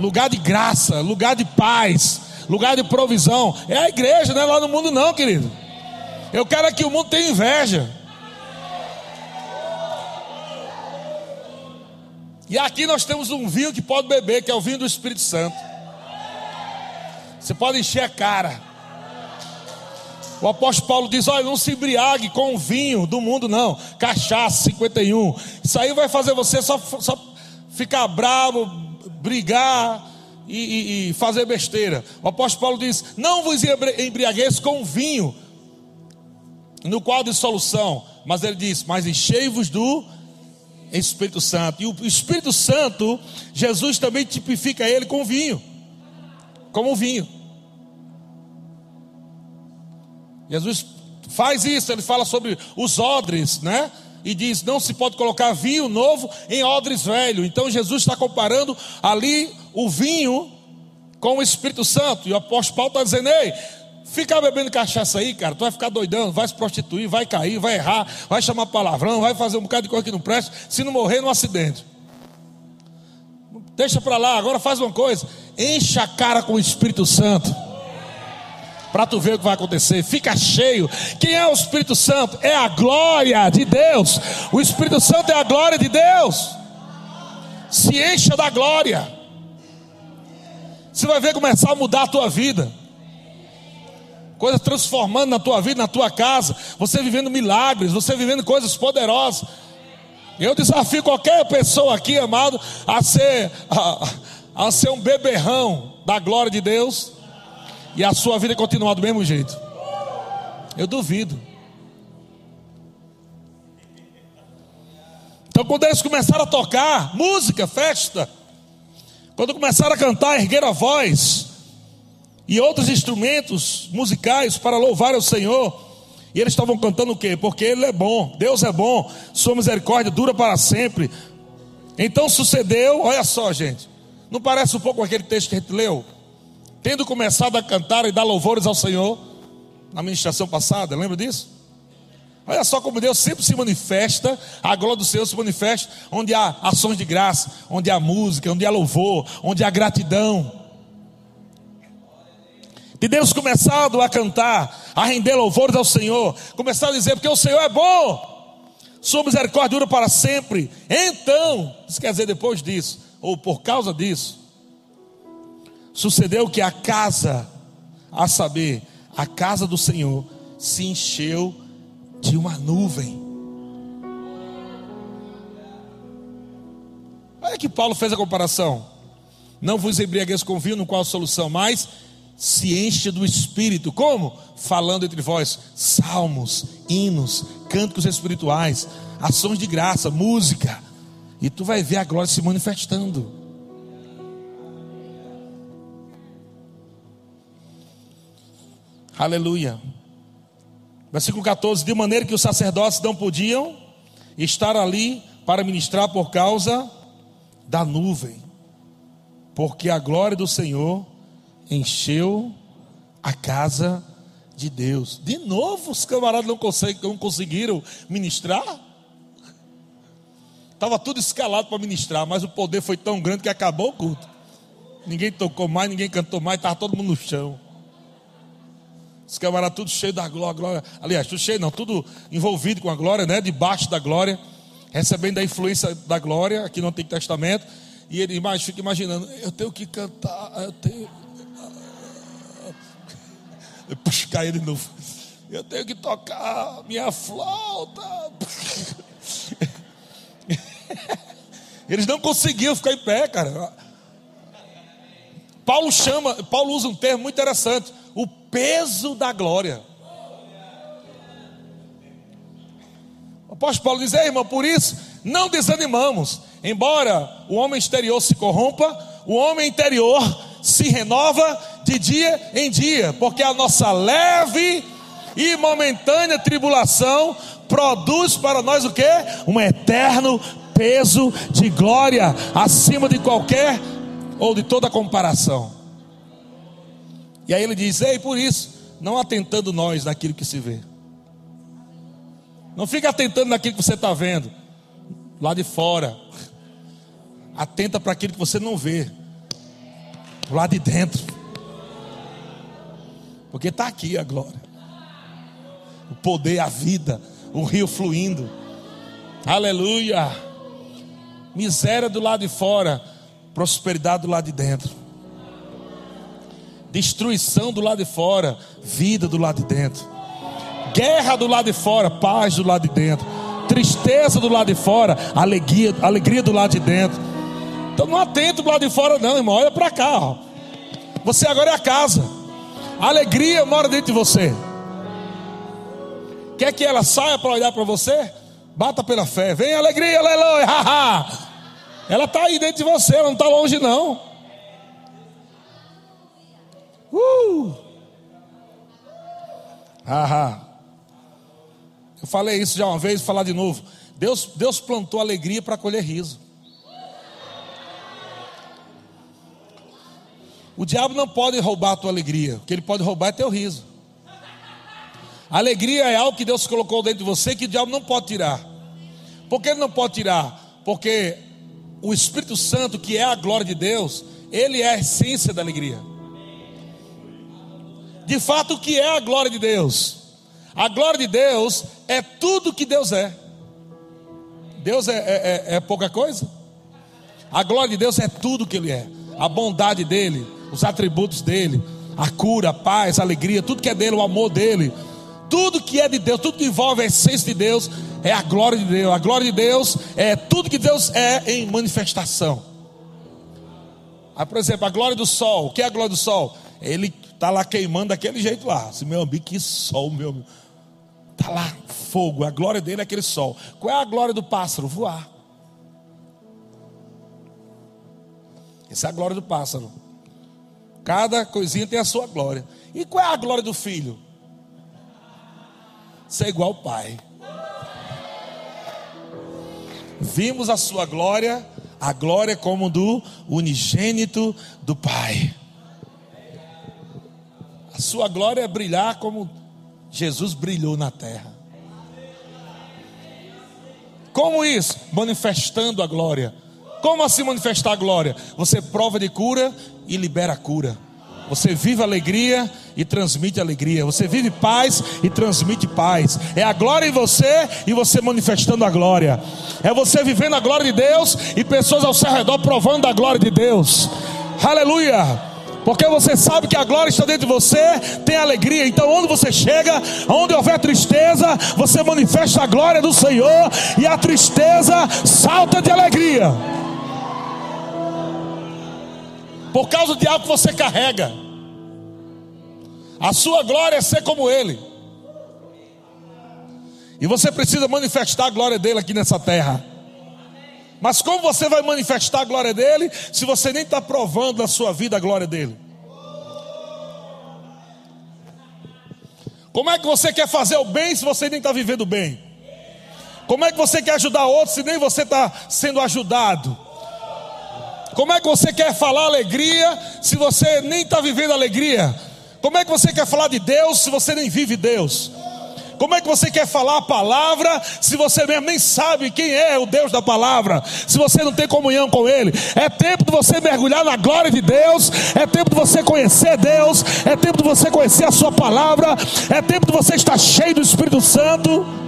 lugar de graça, lugar de paz, lugar de provisão. É a igreja, não é lá no mundo, não, querido. Eu quero que o mundo tenha inveja. E aqui nós temos um vinho que pode beber, que é o vinho do Espírito Santo. Você pode encher a cara. O apóstolo Paulo diz: Olha, não se embriague com o vinho do mundo, não. Cachaça 51. Isso aí vai fazer você só, só ficar bravo, brigar e, e, e, fazer besteira. O apóstolo Paulo diz: Não vos embriagueis com vinho, no qual de solução. Mas ele diz: Mas enchei-vos do Espírito Santo. E o Espírito Santo, Jesus também tipifica ele com vinho, como vinho. Jesus faz isso, ele fala sobre os odres, né? E diz: não se pode colocar vinho novo em odres velho. Então Jesus está comparando ali o vinho com o Espírito Santo. E o apóstolo Paulo está dizendo: ei, Ficar bebendo cachaça aí, cara, tu vai ficar doidão, vai se prostituir, vai cair, vai errar, vai chamar palavrão, vai fazer um bocado de coisa que não presta, se não morrer no acidente. Deixa para lá, agora faz uma coisa, encha a cara com o Espírito Santo. Para tu ver o que vai acontecer, fica cheio. Quem é o Espírito Santo? É a glória de Deus. O Espírito Santo é a glória de Deus. Se encha da glória. Você vai ver começar a mudar a tua vida coisas transformando na tua vida, na tua casa, você vivendo milagres, você vivendo coisas poderosas. Eu desafio qualquer pessoa aqui, amado, a ser, a, a ser um beberrão da glória de Deus e a sua vida continuar do mesmo jeito. Eu duvido. Então, quando eles começaram a tocar música, festa, quando começaram a cantar, erguer a voz e outros instrumentos musicais para louvar o Senhor, e eles estavam cantando o quê? Porque Ele é bom, Deus é bom, Sua misericórdia dura para sempre. Então sucedeu, olha só, gente, não parece um pouco aquele texto que a gente leu? Tendo começado a cantar e dar louvores ao Senhor, na ministração passada, lembra disso? Olha só como Deus sempre se manifesta, a glória do Senhor se manifesta onde há ações de graça, onde há música, onde há louvor, onde há gratidão. De Deus começado a cantar, a render louvores ao Senhor, começar a dizer, porque o Senhor é bom, sua misericórdia dura para sempre. Então, isso quer dizer depois disso, ou por causa disso, sucedeu que a casa, a saber, a casa do Senhor, se encheu de uma nuvem. Olha que Paulo fez a comparação. Não vos embriagueis com vinho, no qual a solução, mas se enche do Espírito. Como? Falando entre vós salmos, hinos, cânticos espirituais, ações de graça, música. E tu vai ver a glória se manifestando. Aleluia. Versículo 14: De maneira que os sacerdotes não podiam estar ali para ministrar por causa da nuvem, porque a glória do Senhor encheu a casa de Deus. De novo, os camaradas não, não conseguiram ministrar. Estava tudo escalado para ministrar, mas o poder foi tão grande que acabou o culto. Ninguém tocou mais, ninguém cantou mais, estava todo mundo no chão. Os camaradas tudo cheio da glória, glória, aliás, tudo cheio não, tudo envolvido com a glória, né? Debaixo da glória, recebendo a influência da glória, aqui no Antigo Testamento. E ele mais fica imaginando, eu tenho que cantar, eu tenho. Puxa, caiu de novo. Eu tenho que tocar minha flauta. Eles não conseguiam ficar em pé, cara. Paulo chama, Paulo usa um termo muito interessante o peso da glória. O apóstolo Paulo diz: irmão, por isso não desanimamos, embora o homem exterior se corrompa, o homem interior se renova de dia em dia, porque a nossa leve e momentânea tribulação produz para nós o que? Um eterno peso de glória acima de qualquer ou de toda comparação. E aí ele diz: Ei, por isso, não atentando nós naquilo que se vê. Não fica atentando naquilo que você está vendo, lá de fora. Atenta para aquilo que você não vê, lá de dentro. Porque está aqui a glória, o poder, a vida, o rio fluindo. Aleluia. Miséria do lado de fora, prosperidade do lado de dentro destruição do lado de fora, vida do lado de dentro, guerra do lado de fora, paz do lado de dentro, tristeza do lado de fora, alegria, alegria do lado de dentro. Então não atento do lado de fora, não, irmão. Olha para cá. Ó. Você agora é a casa. A alegria mora dentro de você. Quer que ela saia para olhar para você? Bata pela fé. Vem alegria, aleluia. Ela está aí dentro de você, ela não está longe, não. Uh! Ahá. Eu falei isso já uma vez, vou falar de novo. Deus, Deus plantou alegria para colher riso. O diabo não pode roubar a tua alegria. O que ele pode roubar é teu riso. Alegria é algo que Deus colocou dentro de você que o diabo não pode tirar. Por que ele não pode tirar? Porque o Espírito Santo, que é a glória de Deus, ele é a essência da alegria de fato o que é a glória de Deus. A glória de Deus é tudo que Deus é. Deus é, é, é, é pouca coisa? A glória de Deus é tudo que Ele é. A bondade dEle, os atributos dEle, a cura, a paz, a alegria, tudo que é dele, o amor dele, tudo que é de Deus, tudo que envolve a essência de Deus, é a glória de Deus. A glória de Deus é tudo que Deus é em manifestação. Ah, por exemplo, a glória do sol. O que é a glória do sol? Ele está lá queimando daquele jeito lá. Assim, meu amigo, que sol, meu amigo. Está lá, fogo. A glória dele é aquele sol. Qual é a glória do pássaro? Voar. Essa é a glória do pássaro. Cada coisinha tem a sua glória. E qual é a glória do filho? Ser igual ao pai. Vimos a sua glória, a glória como do unigênito do Pai. A sua glória é brilhar como Jesus brilhou na terra. Como isso? Manifestando a glória. Como assim manifestar a glória? Você prova de cura e libera a cura. Você vive alegria e transmite alegria. Você vive paz e transmite paz. É a glória em você e você manifestando a glória. É você vivendo a glória de Deus e pessoas ao seu redor provando a glória de Deus. Aleluia! Porque você sabe que a glória está dentro de você, tem alegria. Então, onde você chega, onde houver tristeza, você manifesta a glória do Senhor e a tristeza salta de alegria. Por causa de algo que você carrega. A sua glória é ser como Ele. E você precisa manifestar a glória dele aqui nessa terra. Mas como você vai manifestar a glória dele se você nem está provando na sua vida a glória dele? Como é que você quer fazer o bem se você nem está vivendo o bem? Como é que você quer ajudar outros se nem você está sendo ajudado? Como é que você quer falar alegria se você nem está vivendo alegria? Como é que você quer falar de Deus se você nem vive Deus? Como é que você quer falar a palavra se você mesmo nem sabe quem é o Deus da palavra? Se você não tem comunhão com Ele, é tempo de você mergulhar na glória de Deus, é tempo de você conhecer Deus, é tempo de você conhecer a Sua palavra, é tempo de você estar cheio do Espírito Santo.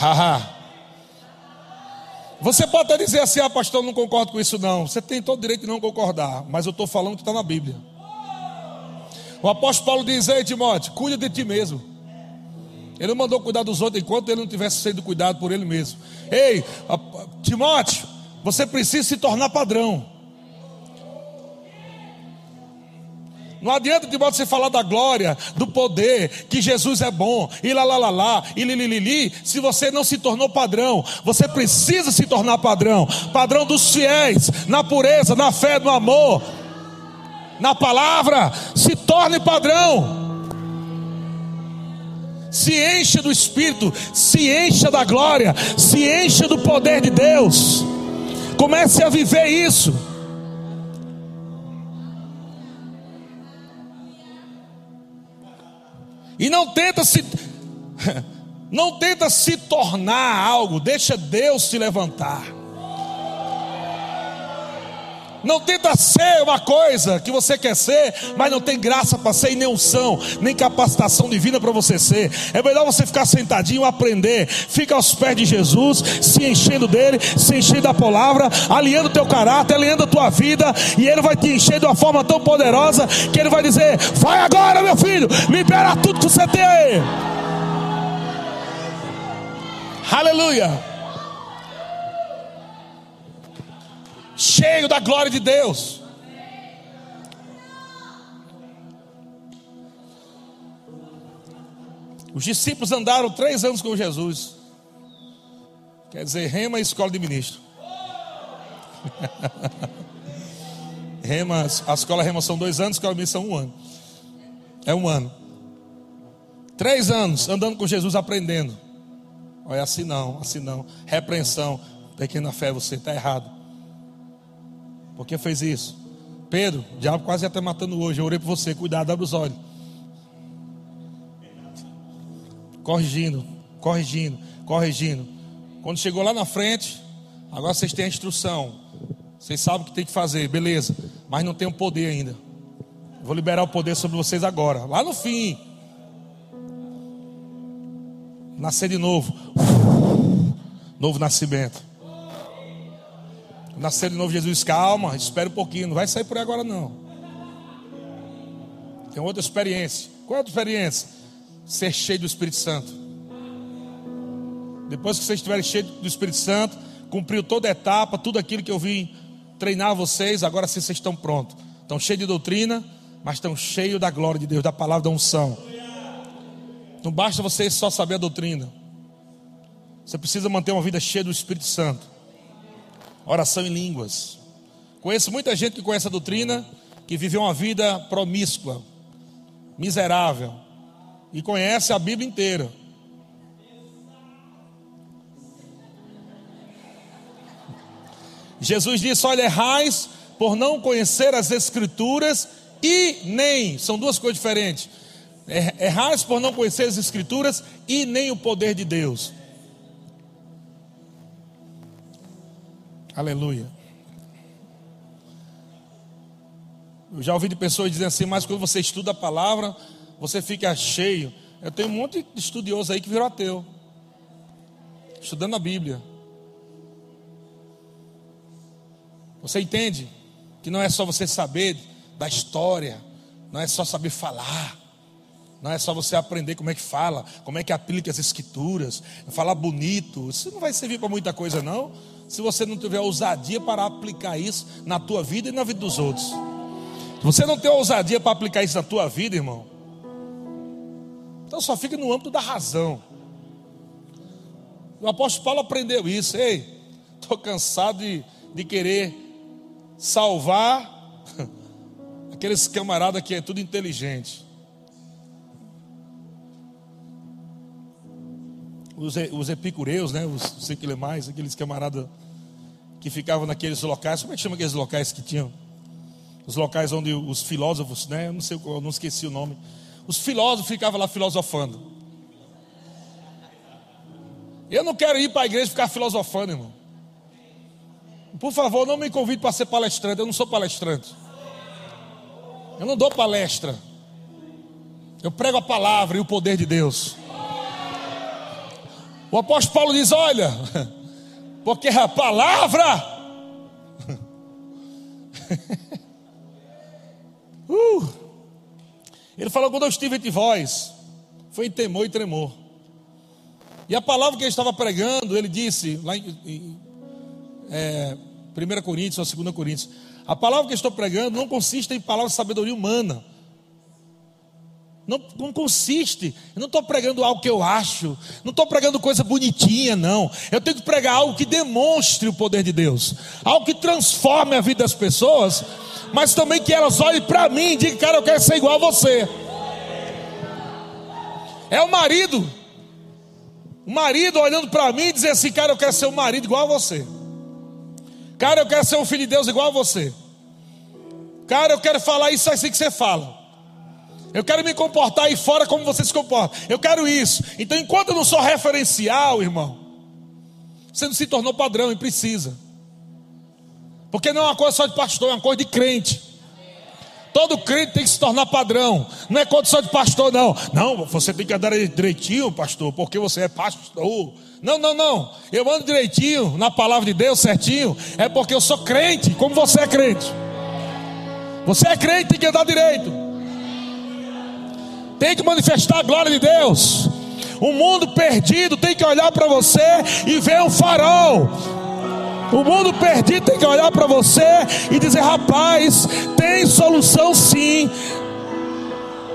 Haha. Você pode até dizer assim, ah, pastor, não concordo com isso, não. Você tem todo o direito de não concordar, mas eu estou falando que está na Bíblia. O apóstolo Paulo diz: Ei, Timóteo, cuida de ti mesmo. Ele não mandou cuidar dos outros enquanto ele não tivesse sido cuidado por ele mesmo. Ei, Timóteo, você precisa se tornar padrão. Não adianta de você falar da glória, do poder, que Jesus é bom, e lá lá lá lá, e li, li, li, li, se você não se tornou padrão. Você precisa se tornar padrão padrão dos fiéis, na pureza, na fé, no amor, na palavra. Se torne padrão. Se encha do Espírito, se encha da glória, se encha do poder de Deus. Comece a viver isso. E não tenta se não tenta se tornar algo, deixa Deus se levantar. Não tenta ser uma coisa que você quer ser, mas não tem graça para ser e nem unção, nem capacitação divina para você ser. É melhor você ficar sentadinho, aprender. Fica aos pés de Jesus, se enchendo dele, se enchendo da palavra, alinhando teu caráter, alinhando a tua vida, e ele vai te encher de uma forma tão poderosa que ele vai dizer: Vai agora, meu filho, libera tudo que você tem aí. Aleluia. Cheio da glória de Deus. Os discípulos andaram três anos com Jesus. Quer dizer, rema e escola de ministro. rema, a escola rema são dois anos, a escola de ministro são um ano. É um ano. Três anos andando com Jesus aprendendo. Olha, assim não, assim não. Repreensão. Pequena fé, você está errado. Por que fez isso? Pedro, o diabo quase ia matando hoje. Eu orei por você, cuidado, abre os olhos. Corrigindo, corrigindo, corrigindo. Quando chegou lá na frente, agora vocês têm a instrução. Vocês sabem o que tem que fazer, beleza. Mas não tem o poder ainda. Vou liberar o poder sobre vocês agora. Lá no fim. Nascer de novo. Novo nascimento. Nascer de novo, Jesus, calma, espere um pouquinho, não vai sair por agora não. Tem outra experiência. Qual é a outra experiência? Ser cheio do Espírito Santo. Depois que vocês estiverem cheios do Espírito Santo, cumpriu toda a etapa, tudo aquilo que eu vim treinar vocês, agora sim vocês estão prontos. Estão cheios de doutrina, mas estão cheios da glória de Deus, da palavra da unção. Não basta você só saber a doutrina. Você precisa manter uma vida cheia do Espírito Santo. Oração em línguas. Conheço muita gente que conhece a doutrina, que viveu uma vida promíscua, miserável, e conhece a Bíblia inteira. Jesus disse: Olha, errais por não conhecer as Escrituras e nem, são duas coisas diferentes. Errais por não conhecer as Escrituras e nem o poder de Deus. Aleluia. Eu já ouvi de pessoas dizendo assim, mas quando você estuda a palavra, você fica cheio. Eu tenho um monte de estudioso aí que virou ateu, estudando a Bíblia. Você entende que não é só você saber da história, não é só saber falar, não é só você aprender como é que fala, como é que aplica as escrituras, falar bonito. Isso não vai servir para muita coisa, não. Se você não tiver ousadia para aplicar isso na tua vida e na vida dos outros. Se você não tem ousadia para aplicar isso na tua vida, irmão, então só fica no âmbito da razão. O apóstolo Paulo aprendeu isso. Ei, estou cansado de, de querer salvar aqueles camaradas que é tudo inteligente. Os, os epicureus, né? Os sei que mais, aqueles camaradas que ficavam naqueles locais. Como é que chama aqueles locais que tinham? Os locais onde os filósofos, né? Eu não sei, eu não esqueci o nome. Os filósofos ficavam lá filosofando. Eu não quero ir para a igreja ficar filosofando, irmão. Por favor, não me convide para ser palestrante. Eu não sou palestrante. Eu não dou palestra. Eu prego a palavra e o poder de Deus. O apóstolo Paulo diz: Olha, porque a palavra. uh, ele falou: quando eu estive entre vós, foi em temor e tremor. E a palavra que ele estava pregando, ele disse, lá em, é, 1 Coríntios ou 2 Coríntios. A palavra que eu estou pregando não consiste em palavras de sabedoria humana. Não, não, consiste. Eu não estou pregando algo que eu acho. Não estou pregando coisa bonitinha, não. Eu tenho que pregar algo que demonstre o poder de Deus. Algo que transforme a vida das pessoas. Mas também que elas olhem para mim e digam, cara, eu quero ser igual a você. É o marido. O marido olhando para mim e dizer assim, cara, eu quero ser um marido igual a você. Cara, eu quero ser um filho de Deus igual a você. Cara, eu quero falar isso assim que você fala. Eu quero me comportar aí fora como você se comporta. Eu quero isso. Então, enquanto eu não sou referencial, irmão, você não se tornou padrão e precisa. Porque não é uma coisa só de pastor, é uma coisa de crente. Todo crente tem que se tornar padrão. Não é só de pastor, não. Não, você tem que andar direitinho, pastor, porque você é pastor. Não, não, não. Eu ando direitinho na palavra de Deus, certinho. É porque eu sou crente, como você é crente. Você é crente, tem que andar direito. Tem que manifestar a glória de Deus. O mundo perdido tem que olhar para você e ver um farol. O mundo perdido tem que olhar para você e dizer: rapaz, tem solução sim.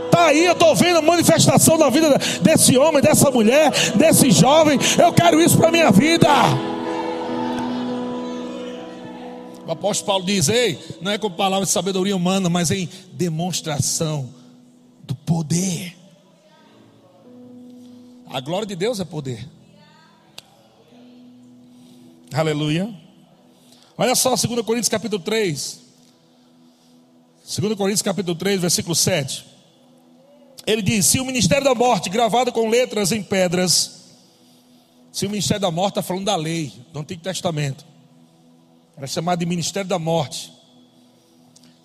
Está aí, eu estou vendo a manifestação da vida desse homem, dessa mulher, desse jovem. Eu quero isso para a minha vida. O apóstolo Paulo diz: Ei, não é com palavras de sabedoria humana, mas em demonstração do poder. A glória de Deus é poder. Aleluia. Olha só, 2 Coríntios capítulo 3. 2 Coríntios capítulo 3, versículo 7. Ele diz: se o ministério da morte, gravado com letras em pedras, se o ministério da morte está falando da lei, do Antigo Testamento, era chamado de ministério da morte.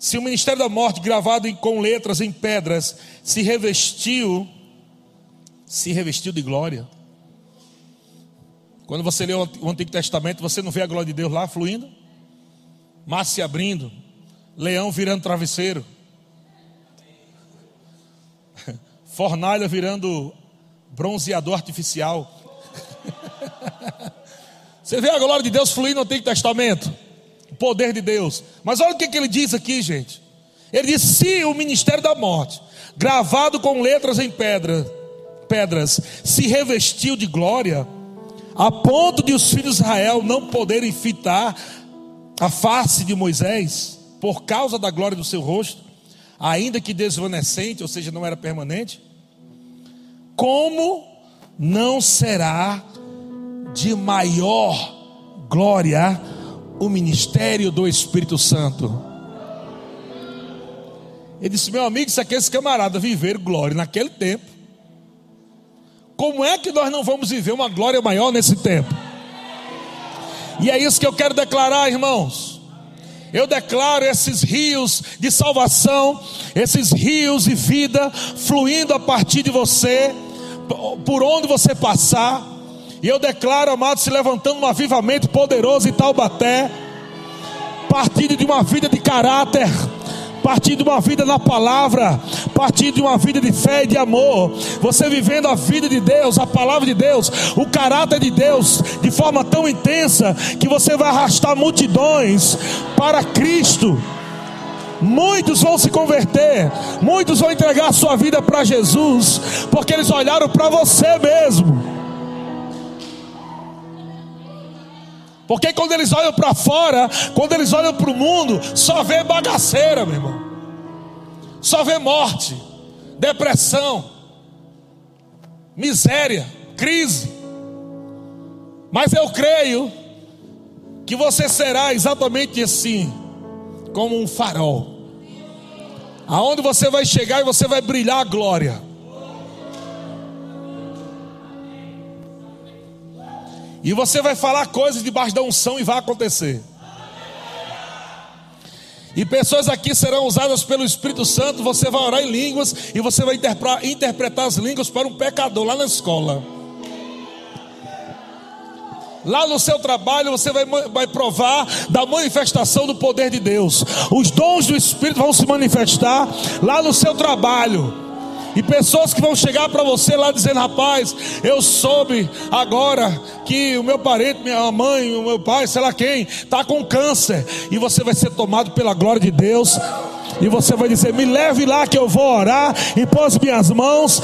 Se o ministério da morte, gravado com letras em pedras, se revestiu, se revestiu de glória. Quando você lê o Antigo Testamento, você não vê a glória de Deus lá fluindo? Mar se abrindo, leão virando travesseiro. fornalha virando bronzeador artificial. Você vê a glória de Deus fluindo no Antigo Testamento? Poder de Deus. Mas olha o que, que ele diz aqui, gente. Ele diz: se o ministério da morte, gravado com letras em pedra, pedras, se revestiu de glória, a ponto de os filhos de Israel não poderem fitar a face de Moisés, por causa da glória do seu rosto, ainda que desvanecente, ou seja, não era permanente, como não será de maior glória o ministério do Espírito Santo? Ele disse: Meu amigo, se aqueles camaradas viveram glória naquele tempo, como é que nós não vamos viver uma glória maior nesse tempo? E é isso que eu quero declarar, irmãos. Eu declaro esses rios de salvação, esses rios de vida fluindo a partir de você, por onde você passar. E eu declaro, amado, se levantando um avivamento poderoso em Taubaté, partindo de uma vida de caráter, partir de uma vida na palavra, partir de uma vida de fé e de amor, você vivendo a vida de Deus, a palavra de Deus, o caráter de Deus, de forma tão intensa que você vai arrastar multidões para Cristo. Muitos vão se converter, muitos vão entregar sua vida para Jesus, porque eles olharam para você mesmo. Porque quando eles olham para fora, quando eles olham para o mundo, só vê bagaceira, meu irmão. Só vê morte, depressão, miséria, crise. Mas eu creio que você será exatamente assim, como um farol. Aonde você vai chegar e você vai brilhar a glória. E você vai falar coisas debaixo da unção e vai acontecer. E pessoas aqui serão usadas pelo Espírito Santo. Você vai orar em línguas e você vai interpretar as línguas para um pecador lá na escola. Lá no seu trabalho você vai, vai provar da manifestação do poder de Deus. Os dons do Espírito vão se manifestar lá no seu trabalho. E pessoas que vão chegar para você lá dizendo: Rapaz, eu soube agora que o meu parente, minha mãe, o meu pai, sei lá quem, está com câncer. E você vai ser tomado pela glória de Deus. E você vai dizer: Me leve lá que eu vou orar. E pôs minhas mãos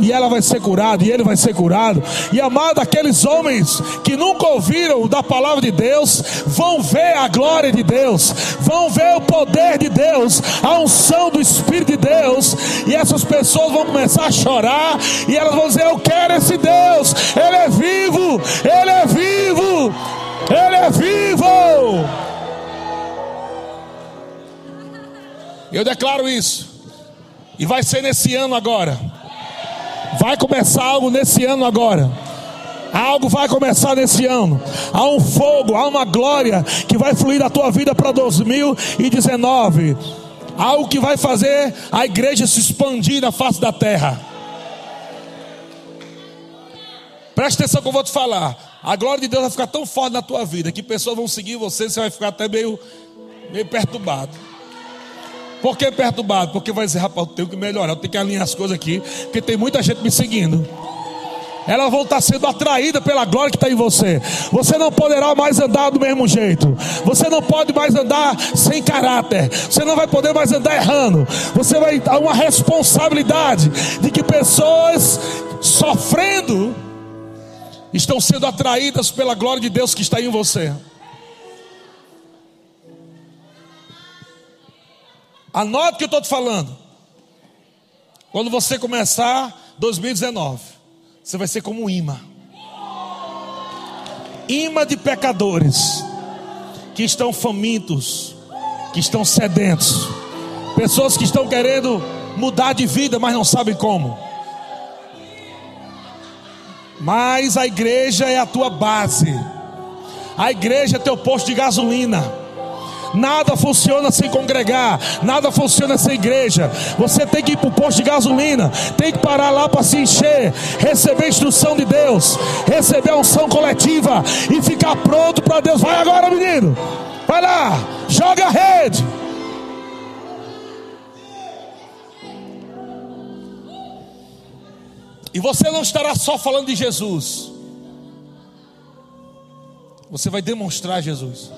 e ela vai ser curada, e ele vai ser curado. E amado, aqueles homens que nunca ouviram da palavra de Deus, vão ver a glória de Deus, vão ver o poder de Deus, a unção do Espírito de Deus, e essas pessoas vão começar a chorar, e elas vão dizer: Eu quero esse Deus, Ele é vivo, Ele é vivo, Ele é vivo. Eu declaro isso, e vai ser nesse ano agora. Vai começar algo nesse ano agora. Algo vai começar nesse ano. Há um fogo, há uma glória que vai fluir da tua vida para 2019. Algo que vai fazer a igreja se expandir na face da terra. Presta atenção que eu vou te falar. A glória de Deus vai ficar tão forte na tua vida que pessoas vão seguir você, você vai ficar até meio, meio perturbado. Por que perturbado? Porque vai dizer, rapaz, eu tenho que melhorar, eu tenho que alinhar as coisas aqui, porque tem muita gente me seguindo. Elas vão estar sendo atraídas pela glória que está em você. Você não poderá mais andar do mesmo jeito. Você não pode mais andar sem caráter. Você não vai poder mais andar errando. Você vai ter uma responsabilidade de que pessoas sofrendo estão sendo atraídas pela glória de Deus que está em você. Anote o que eu estou te falando. Quando você começar 2019, você vai ser como um imã imã de pecadores que estão famintos, que estão sedentos, pessoas que estão querendo mudar de vida, mas não sabem como. Mas a igreja é a tua base, a igreja é teu posto de gasolina. Nada funciona sem congregar, nada funciona sem igreja. Você tem que ir para o posto de gasolina, tem que parar lá para se encher, receber a instrução de Deus, receber a unção coletiva e ficar pronto para Deus. Vai agora, menino, vai lá, joga a rede. E você não estará só falando de Jesus, você vai demonstrar Jesus.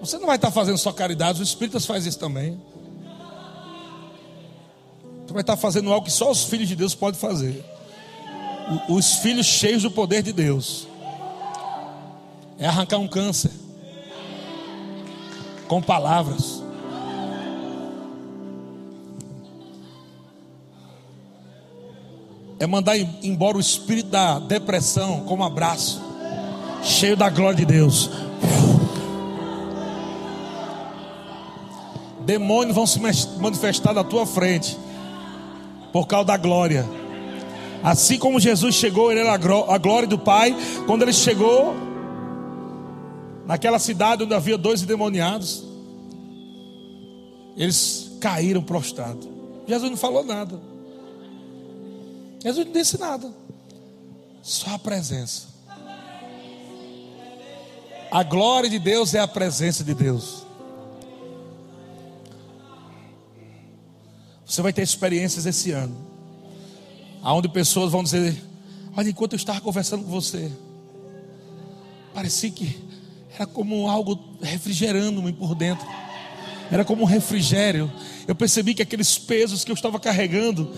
Você não vai estar fazendo só caridade, os espíritas fazem isso também. Você vai estar fazendo algo que só os filhos de Deus podem fazer. Os filhos cheios do poder de Deus. É arrancar um câncer. Com palavras. É mandar embora o espírito da depressão com um abraço. Cheio da glória de Deus. Demônios vão se manifestar na tua frente por causa da glória. Assim como Jesus chegou, ele era a glória do Pai. Quando ele chegou naquela cidade onde havia dois endemoniados, eles caíram prostrados. Jesus não falou nada. Jesus não disse nada. Só a presença. A glória de Deus é a presença de Deus. Você vai ter experiências esse ano, aonde pessoas vão dizer: Olha, enquanto eu estava conversando com você, parecia que era como algo refrigerando-me por dentro, era como um refrigério. Eu percebi que aqueles pesos que eu estava carregando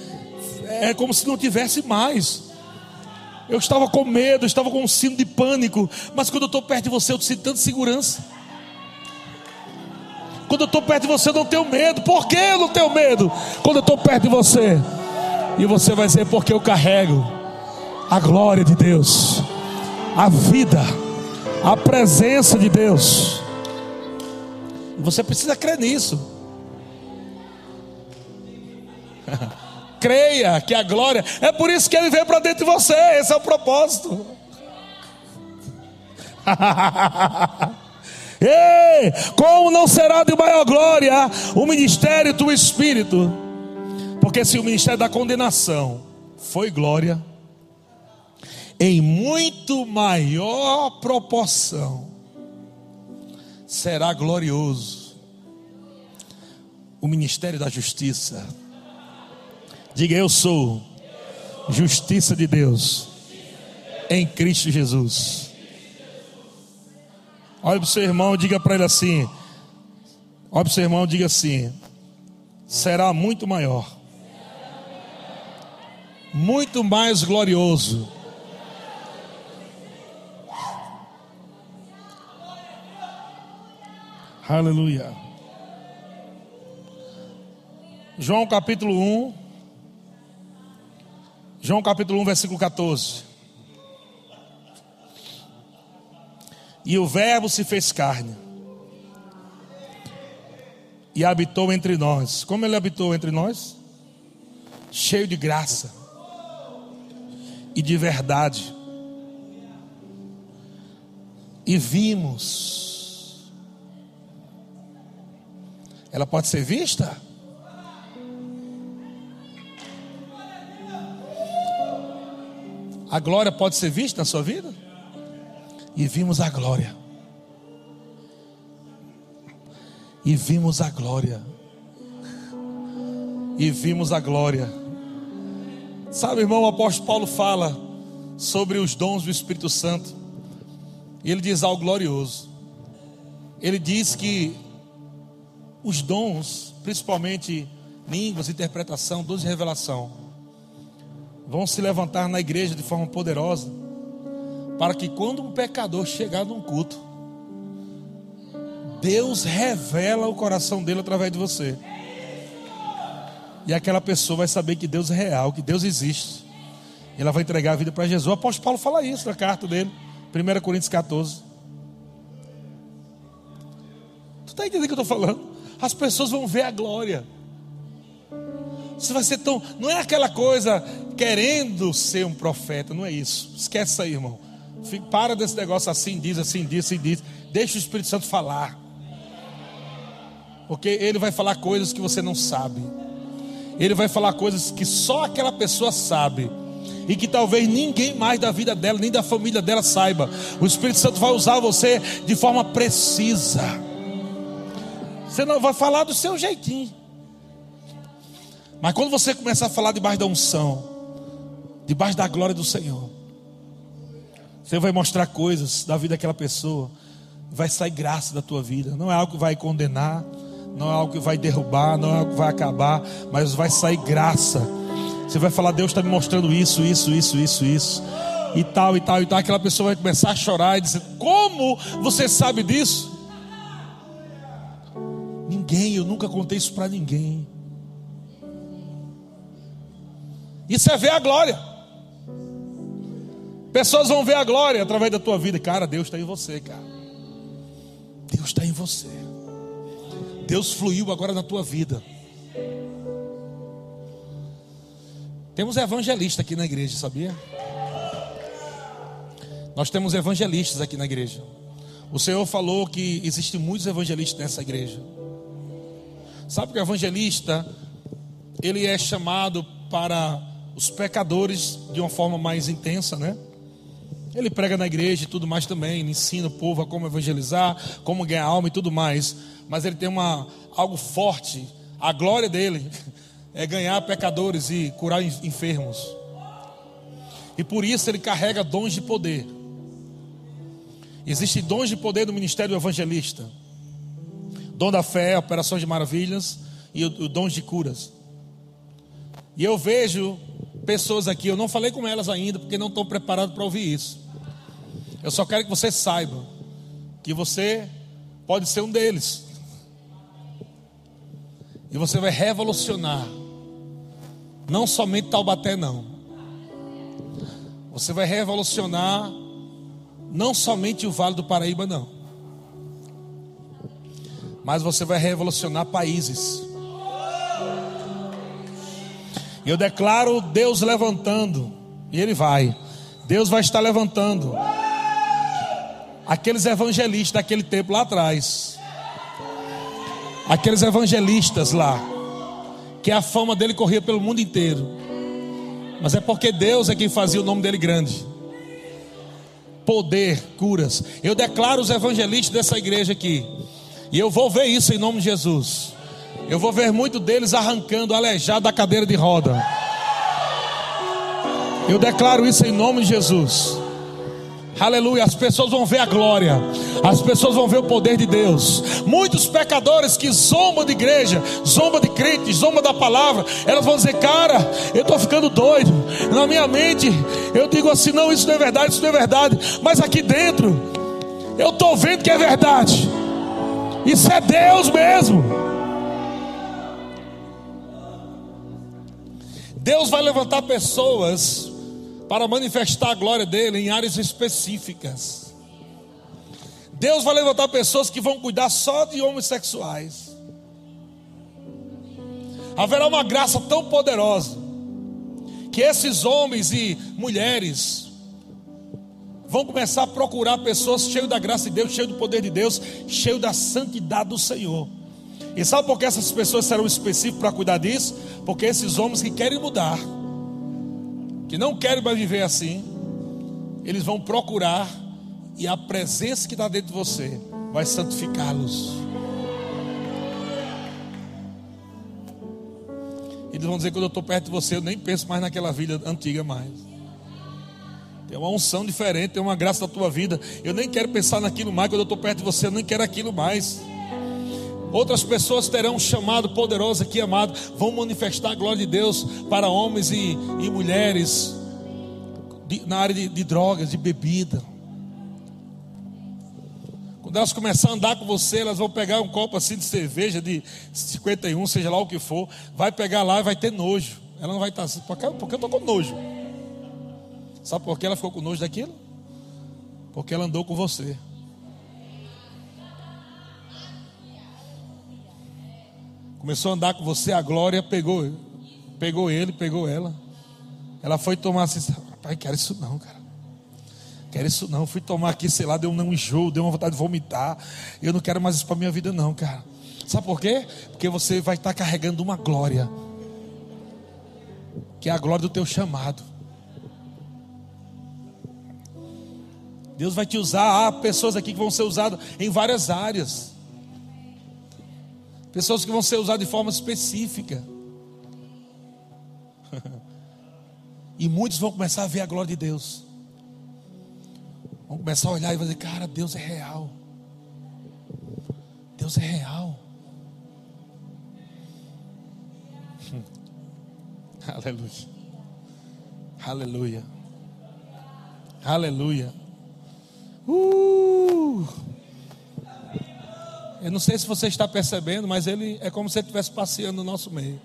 é como se não tivesse mais. Eu estava com medo, estava com um sino de pânico, mas quando eu estou perto de você, eu sinto tanta segurança. Quando eu estou perto de você, eu não tenho medo. Por que eu não tenho medo? Quando eu estou perto de você. E você vai dizer, porque eu carrego a glória de Deus, a vida, a presença de Deus. Você precisa crer nisso. Creia que a glória, é por isso que ele veio para dentro de você, esse é o propósito. Ei, como não será de maior glória o ministério do Espírito? Porque se o ministério da condenação foi glória, em muito maior proporção será glorioso o ministério da justiça. Diga eu sou justiça de Deus em Cristo Jesus. Olha para o seu irmão e diga para ele assim: Olha para o seu irmão e diga assim: será muito maior, muito mais glorioso. Aleluia. João capítulo 1. João capítulo 1, versículo 14. E o Verbo se fez carne e habitou entre nós. Como ele habitou entre nós? Cheio de graça e de verdade. E vimos. Ela pode ser vista? A glória pode ser vista na sua vida? E vimos a glória. E vimos a glória. E vimos a glória. Sabe, irmão, o apóstolo Paulo fala sobre os dons do Espírito Santo. E ele diz algo glorioso. Ele diz que os dons, principalmente línguas, interpretação, dons de revelação, vão se levantar na igreja de forma poderosa para que quando um pecador chegar num culto, Deus revela o coração dele através de você. E aquela pessoa vai saber que Deus é real, que Deus existe. Ela vai entregar a vida para Jesus. O apóstolo Paulo fala isso na carta dele, 1 Coríntios 14. Tu está entendendo o que eu estou falando? As pessoas vão ver a glória. Você vai ser tão. Não é aquela coisa querendo ser um profeta, não é isso. Esquece aí, irmão. Para desse negócio assim, diz, assim, diz, assim, diz. Deixa o Espírito Santo falar. Porque ele vai falar coisas que você não sabe. Ele vai falar coisas que só aquela pessoa sabe. E que talvez ninguém mais da vida dela, nem da família dela saiba. O Espírito Santo vai usar você de forma precisa. Você não vai falar do seu jeitinho. Mas quando você começar a falar debaixo da unção, debaixo da glória do Senhor, você vai mostrar coisas da vida daquela pessoa vai sair graça da tua vida. Não é algo que vai condenar, não é algo que vai derrubar, não é algo que vai acabar, mas vai sair graça. Você vai falar, Deus está me mostrando isso, isso, isso, isso, isso, e tal, e tal, e tal. Aquela pessoa vai começar a chorar e dizer: Como você sabe disso? Ninguém, eu nunca contei isso para ninguém. Isso é ver a glória. Pessoas vão ver a glória através da tua vida. Cara, Deus está em você, cara. Deus está em você. Deus fluiu agora na tua vida. Temos evangelistas aqui na igreja, sabia? Nós temos evangelistas aqui na igreja. O Senhor falou que existem muitos evangelistas nessa igreja. Sabe que o evangelista ele é chamado para os pecadores de uma forma mais intensa, né? Ele prega na igreja e tudo mais também, ensina o povo a como evangelizar, como ganhar alma e tudo mais. Mas ele tem uma, algo forte, a glória dele é ganhar pecadores e curar enfermos. E por isso ele carrega dons de poder. Existem dons de poder do ministério evangelista: dom da fé, operações de maravilhas e o, o dons de curas. E eu vejo pessoas aqui, eu não falei com elas ainda, porque não estão preparados para ouvir isso. Eu só quero que você saiba que você pode ser um deles. E você vai revolucionar. Não somente Taubaté, não. Você vai revolucionar não somente o Vale do Paraíba, não. Mas você vai revolucionar países. Eu declaro Deus levantando, e Ele vai. Deus vai estar levantando aqueles evangelistas daquele tempo lá atrás. Aqueles evangelistas lá, que a fama dele corria pelo mundo inteiro. Mas é porque Deus é quem fazia o nome dele grande. Poder, curas. Eu declaro os evangelistas dessa igreja aqui. E eu vou ver isso em nome de Jesus. Eu vou ver muito deles arrancando aleijado da cadeira de roda. Eu declaro isso em nome de Jesus. Aleluia, as pessoas vão ver a glória, as pessoas vão ver o poder de Deus. Muitos pecadores que zombam de igreja, zombam de crentes, zombam da palavra, elas vão dizer: Cara, eu estou ficando doido. Na minha mente, eu digo assim: Não, isso não é verdade, isso não é verdade. Mas aqui dentro, eu estou vendo que é verdade. Isso é Deus mesmo. Deus vai levantar pessoas para manifestar a glória dele em áreas específicas. Deus vai levantar pessoas que vão cuidar só de homossexuais. Haverá uma graça tão poderosa que esses homens e mulheres vão começar a procurar pessoas cheias da graça de Deus, cheias do poder de Deus, cheias da santidade do Senhor. E sabe por que essas pessoas serão específicas para cuidar disso? Porque esses homens que querem mudar que não querem mais viver assim, eles vão procurar e a presença que está dentro de você vai santificá-los. Eles vão dizer: quando eu estou perto de você, eu nem penso mais naquela vida antiga mais. Tem uma unção diferente, tem uma graça da tua vida. Eu nem quero pensar naquilo mais. Quando eu estou perto de você, eu nem quero aquilo mais. Outras pessoas terão um chamado poderoso aqui, amado. Vão manifestar a glória de Deus para homens e, e mulheres de, na área de, de drogas, de bebida. Quando elas começarem a andar com você, elas vão pegar um copo assim de cerveja de 51, seja lá o que for, vai pegar lá e vai ter nojo. Ela não vai estar assim, porque, porque eu estou com nojo. Sabe por que ela ficou com nojo daquilo? Porque ela andou com você. Começou a andar com você, a glória pegou, pegou ele, pegou ela. Ela foi tomar assim, rapaz, quero isso não, cara. Quero isso não. Fui tomar aqui, sei lá, deu um enjoo, deu uma vontade de vomitar. Eu não quero mais isso para minha vida, não, cara. Sabe por quê? Porque você vai estar carregando uma glória, que é a glória do teu chamado. Deus vai te usar. Há pessoas aqui que vão ser usadas em várias áreas. Pessoas que vão ser usadas de forma específica. e muitos vão começar a ver a glória de Deus. Vão começar a olhar e vão dizer: Cara, Deus é real. Deus é real. Aleluia. Aleluia. Aleluia. Uh! Eu não sei se você está percebendo, mas ele é como se ele estivesse passeando no nosso meio.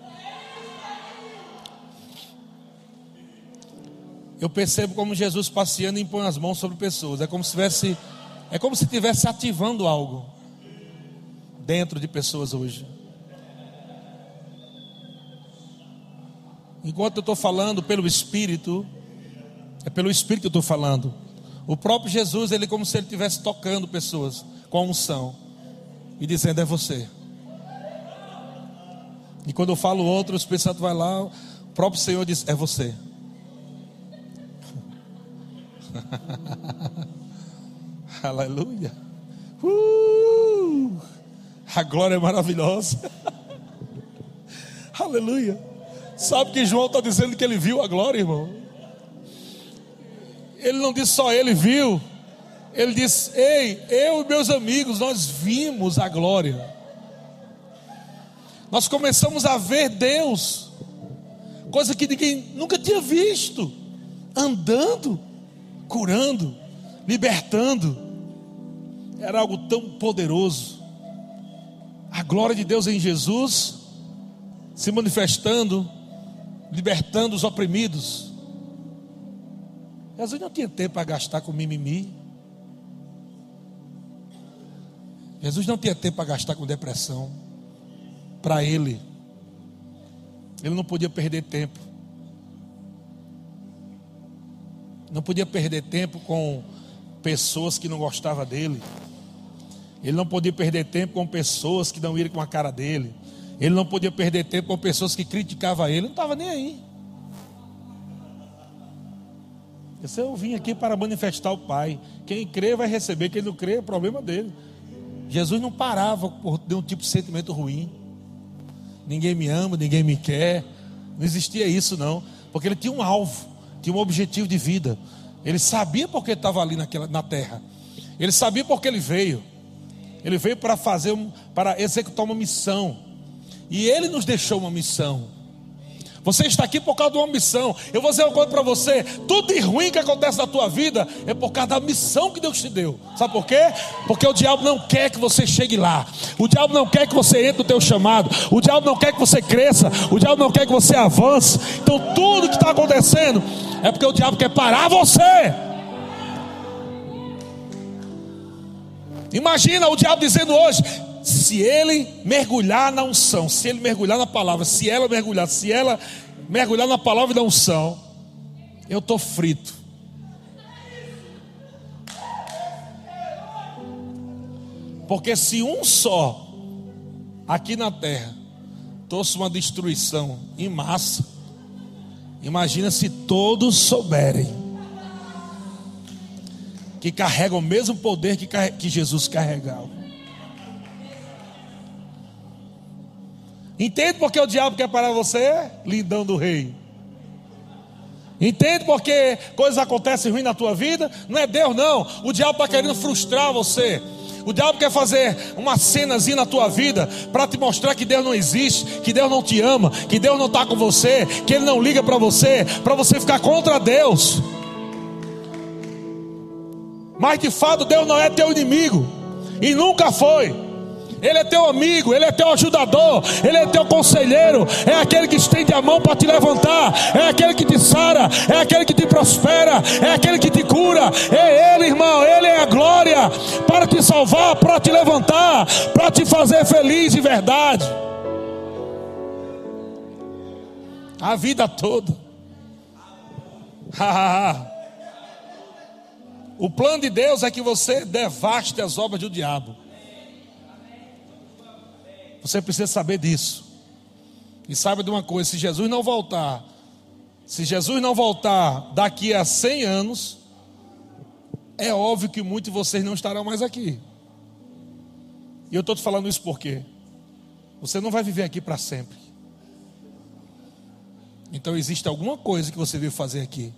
Eu percebo como Jesus passeando e impõe as mãos sobre pessoas. É como se tivesse, é como se estivesse ativando algo dentro de pessoas hoje. Enquanto eu estou falando pelo Espírito, é pelo Espírito que eu estou falando. O próprio Jesus, ele é como se ele estivesse tocando pessoas com a unção e dizendo: É você. E quando eu falo outro, o Espírito Santo vai lá, o próprio Senhor diz: É você. Aleluia. Uh, a glória é maravilhosa. Aleluia. Sabe que João está dizendo que ele viu a glória, irmão? Ele não disse só ele viu. Ele disse: Ei, eu e meus amigos, nós vimos a glória. Nós começamos a ver Deus, coisa que ninguém nunca tinha visto, andando, curando, libertando. Era algo tão poderoso. A glória de Deus em Jesus se manifestando libertando os oprimidos. Jesus não tinha tempo para gastar com mimimi. Jesus não tinha tempo para gastar com depressão. Para ele, ele não podia perder tempo. Não podia perder tempo com pessoas que não gostavam dele. Ele não podia perder tempo com pessoas que não iam com a cara dele. Ele não podia perder tempo com pessoas que criticavam ele, ele não estava nem aí. Eu vim aqui para manifestar o Pai. Quem crê vai receber, quem não crê é problema dele. Jesus não parava por um tipo de sentimento ruim. Ninguém me ama, ninguém me quer. Não existia isso, não. Porque ele tinha um alvo, tinha um objetivo de vida. Ele sabia porque estava ali naquela, na terra. Ele sabia porque ele veio. Ele veio para fazer, para executar uma missão. E Ele nos deixou uma missão. Você está aqui por causa de uma missão. Eu vou dizer uma coisa para você: tudo de ruim que acontece na tua vida é por causa da missão que Deus te deu. Sabe por quê? Porque o diabo não quer que você chegue lá. O diabo não quer que você entre no teu chamado. O diabo não quer que você cresça. O diabo não quer que você avance. Então tudo que está acontecendo é porque o diabo quer parar você. Imagina o diabo dizendo hoje: se ele mergulhar na unção, se ele mergulhar na palavra, se ela mergulhar, se ela mergulhar na palavra e na unção, eu estou frito. Porque se um só aqui na terra trouxe uma destruição em massa, imagina se todos souberem que carregam o mesmo poder que, que Jesus carregava. Entende porque o diabo quer parar você? Lindão do rei. Entende porque coisas acontecem ruins na tua vida? Não é Deus, não. O diabo está querendo frustrar você. O diabo quer fazer uma cenazinha na tua vida para te mostrar que Deus não existe, que Deus não te ama, que Deus não está com você, que Ele não liga para você, para você ficar contra Deus. Mas de fato, Deus não é teu inimigo e nunca foi. Ele é teu amigo, Ele é teu ajudador, Ele é teu conselheiro, é aquele que estende a mão para te levantar, é aquele que te sara, é aquele que te prospera, é aquele que te cura, é Ele, irmão, Ele é a glória para te salvar, para te levantar, para te fazer feliz de verdade. A vida toda. o plano de Deus é que você devaste as obras do diabo. Você precisa saber disso. E saiba de uma coisa: se Jesus não voltar, se Jesus não voltar daqui a 100 anos, é óbvio que muitos de vocês não estarão mais aqui. E eu estou te falando isso porque você não vai viver aqui para sempre. Então existe alguma coisa que você veio fazer aqui.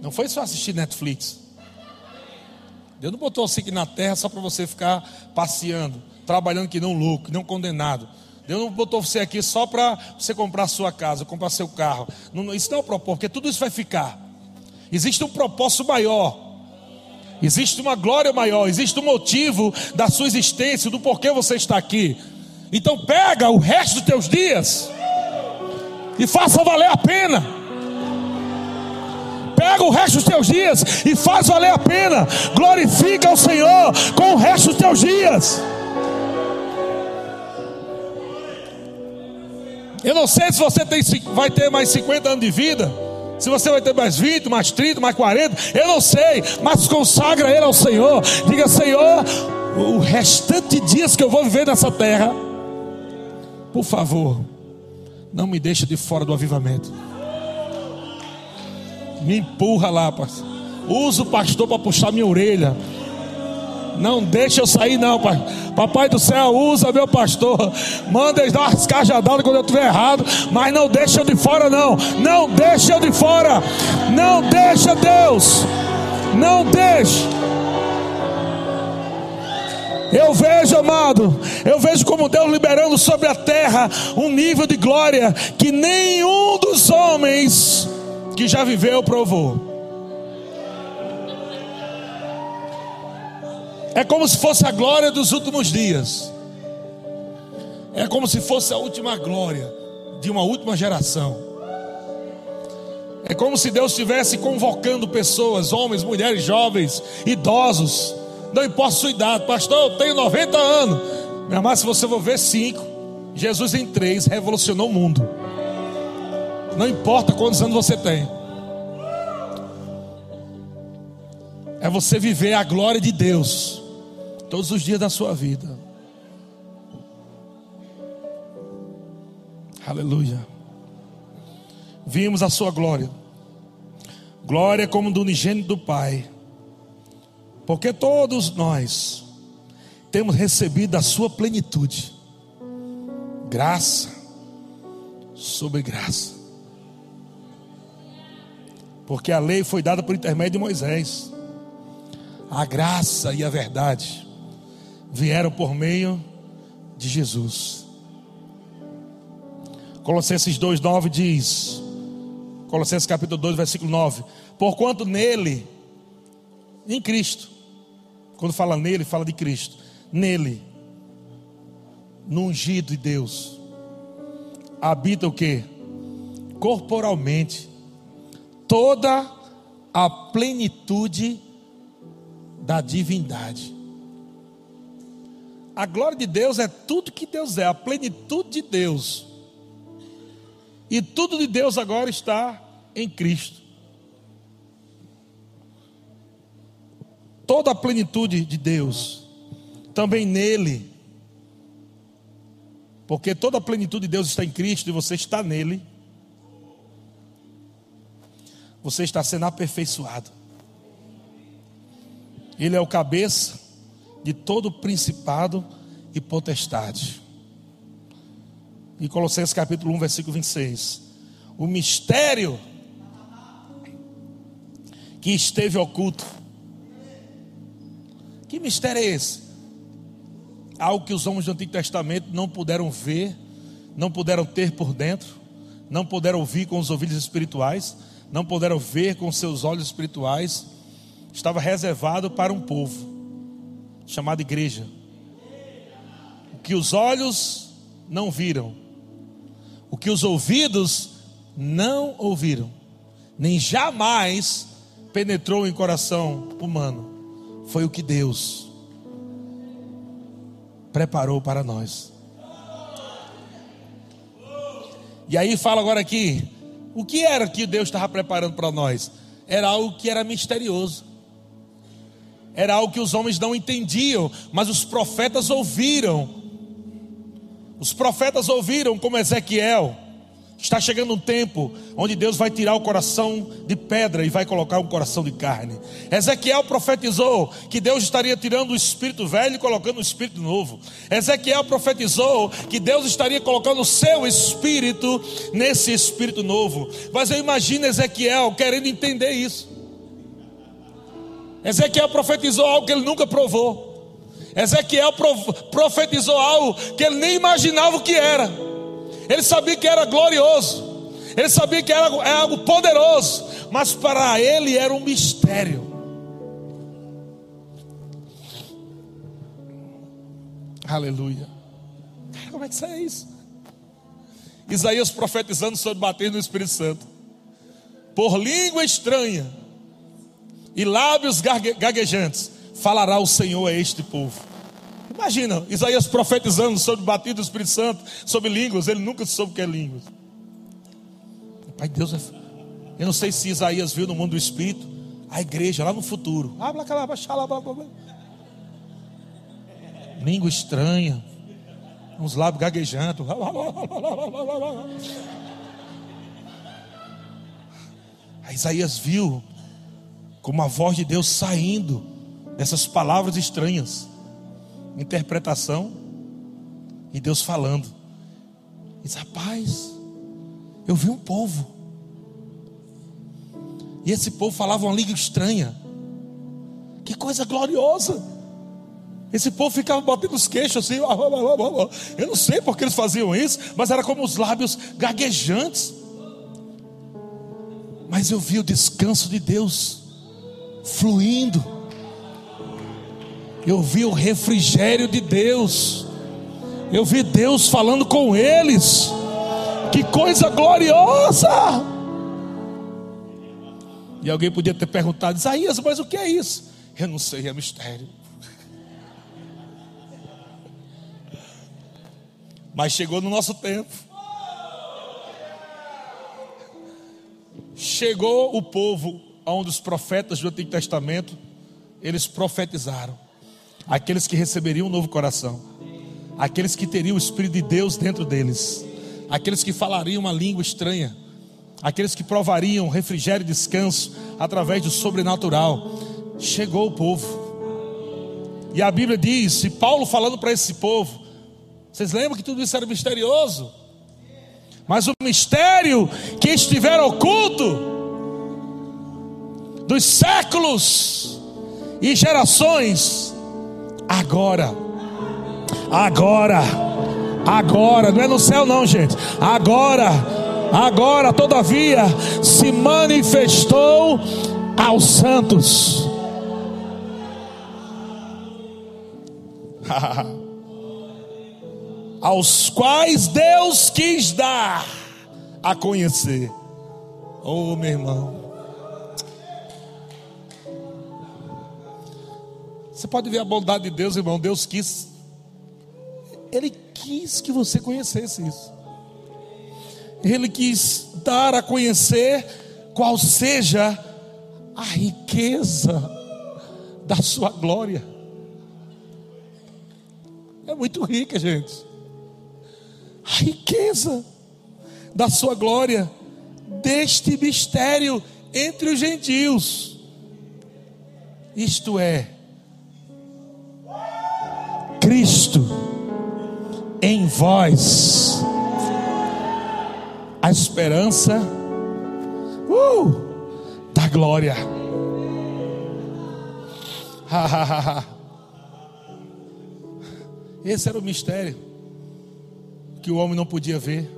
Não foi só assistir Netflix. Deus não botou você aqui na terra só para você ficar passeando, trabalhando que não louco, não condenado. Deus não botou você aqui só para você comprar sua casa, comprar seu carro. Não, isso não é o propósito, porque tudo isso vai ficar. Existe um propósito maior. Existe uma glória maior, existe um motivo da sua existência, do porquê você está aqui. Então pega o resto dos teus dias e faça valer a pena. Pega o resto dos teus dias e faz valer a pena. Glorifica o Senhor com o resto dos teus dias. Eu não sei se você tem, vai ter mais 50 anos de vida. Se você vai ter mais 20, mais 30, mais 40, eu não sei, mas consagra ele ao Senhor. Diga, Senhor, o restante dias que eu vou viver nessa terra, por favor, não me deixe de fora do avivamento. Me empurra lá, pastor. Usa o pastor para puxar minha orelha. Não deixa eu sair, não, pai. Papai do céu, usa meu pastor. Manda eles dar umas cajadadas quando eu estiver errado. Mas não deixa eu de fora, não. Não deixa eu de fora. Não deixa, Deus. Não deixa. Eu vejo, amado, eu vejo como Deus liberando sobre a terra um nível de glória que nenhum dos homens que já viveu provou. É como se fosse a glória dos últimos dias. É como se fosse a última glória de uma última geração. É como se Deus estivesse convocando pessoas, homens, mulheres, jovens, idosos. Não importa a sua idade, pastor, eu tenho 90 anos. Meu amado, se você for ver cinco, Jesus em três revolucionou o mundo. Não importa quantos anos você tem. É você viver a glória de Deus todos os dias da sua vida. Aleluia. Vimos a sua glória. Glória como do unigênito do Pai. Porque todos nós temos recebido a sua plenitude. Graça sobre graça. Porque a lei foi dada por intermédio de Moisés. A graça e a verdade vieram por meio de Jesus. Colossenses 2,9 diz, Colossenses capítulo 2, versículo 9: Porquanto nele, em Cristo, quando fala nele, fala de Cristo, nele, no ungido de Deus, habita o que? Corporalmente, toda a plenitude da divindade. A glória de Deus é tudo que Deus é, a plenitude de Deus. E tudo de Deus agora está em Cristo. Toda a plenitude de Deus, também nele. Porque toda a plenitude de Deus está em Cristo e você está nele. Você está sendo aperfeiçoado. Ele é o cabeça de todo principado e potestade. E Colossenses capítulo 1, versículo 26. O mistério que esteve oculto. Que mistério é esse? Algo que os homens do Antigo Testamento não puderam ver, não puderam ter por dentro, não puderam ouvir com os ouvidos espirituais, não puderam ver com seus olhos espirituais, estava reservado para um povo chamado igreja. O que os olhos não viram, o que os ouvidos não ouviram, nem jamais penetrou em coração humano, foi o que Deus preparou para nós. E aí fala agora aqui, o que era que Deus estava preparando para nós? Era algo que era misterioso. Era algo que os homens não entendiam, mas os profetas ouviram. Os profetas ouviram, como Ezequiel. Está chegando um tempo onde Deus vai tirar o coração de pedra e vai colocar um coração de carne. Ezequiel profetizou que Deus estaria tirando o espírito velho e colocando o espírito novo. Ezequiel profetizou que Deus estaria colocando o seu espírito nesse espírito novo. Mas eu imagino Ezequiel querendo entender isso. Ezequiel profetizou algo que ele nunca provou. Ezequiel profetizou algo que ele nem imaginava o que era. Ele sabia que era glorioso. Ele sabia que era algo poderoso. Mas para ele era um mistério. Aleluia. Como é que sai isso? Isaías profetizando sobre bater no Espírito Santo. Por língua estranha e lábios gaguejantes falará o Senhor a este povo. Imagina, Isaías profetizando sobre batido do Espírito Santo, sobre línguas, ele nunca soube o que é línguas. Pai Deus, é eu não sei se Isaías viu no mundo do Espírito a igreja lá no futuro. Língua estranha, uns lábios gaguejando. A Isaías viu como a voz de Deus saindo dessas palavras estranhas, interpretação e Deus falando. Diz, rapaz, eu vi um povo, e esse povo falava uma língua estranha, que coisa gloriosa. Esse povo ficava batendo os queixos assim, eu não sei porque eles faziam isso, mas era como os lábios gaguejantes. Mas eu vi o descanso de Deus fluindo eu vi o refrigério de Deus. Eu vi Deus falando com eles. Que coisa gloriosa! E alguém podia ter perguntado, Isaías, mas o que é isso? Eu não sei, é mistério. Mas chegou no nosso tempo. Chegou o povo onde os profetas do Antigo Testamento, eles profetizaram aqueles que receberiam um novo coração, aqueles que teriam o Espírito de Deus dentro deles, aqueles que falariam uma língua estranha, aqueles que provariam refrigério e descanso através do sobrenatural. Chegou o povo, e a Bíblia diz, e Paulo falando para esse povo, vocês lembram que tudo isso era misterioso? Mas o mistério que estiver oculto dos séculos e gerações agora. Agora. Agora, não é no céu não, gente. Agora. Agora, todavia, se manifestou aos santos. aos quais Deus quis dar a conhecer. Oh, meu irmão. Você pode ver a bondade de Deus, irmão. Deus quis, Ele quis que você conhecesse isso. Ele quis dar a conhecer qual seja a riqueza da sua glória. É muito rica, gente. A riqueza da sua glória, deste mistério entre os gentios. Isto é, Cristo em vós, a esperança uh, da glória. Esse era o mistério que o homem não podia ver,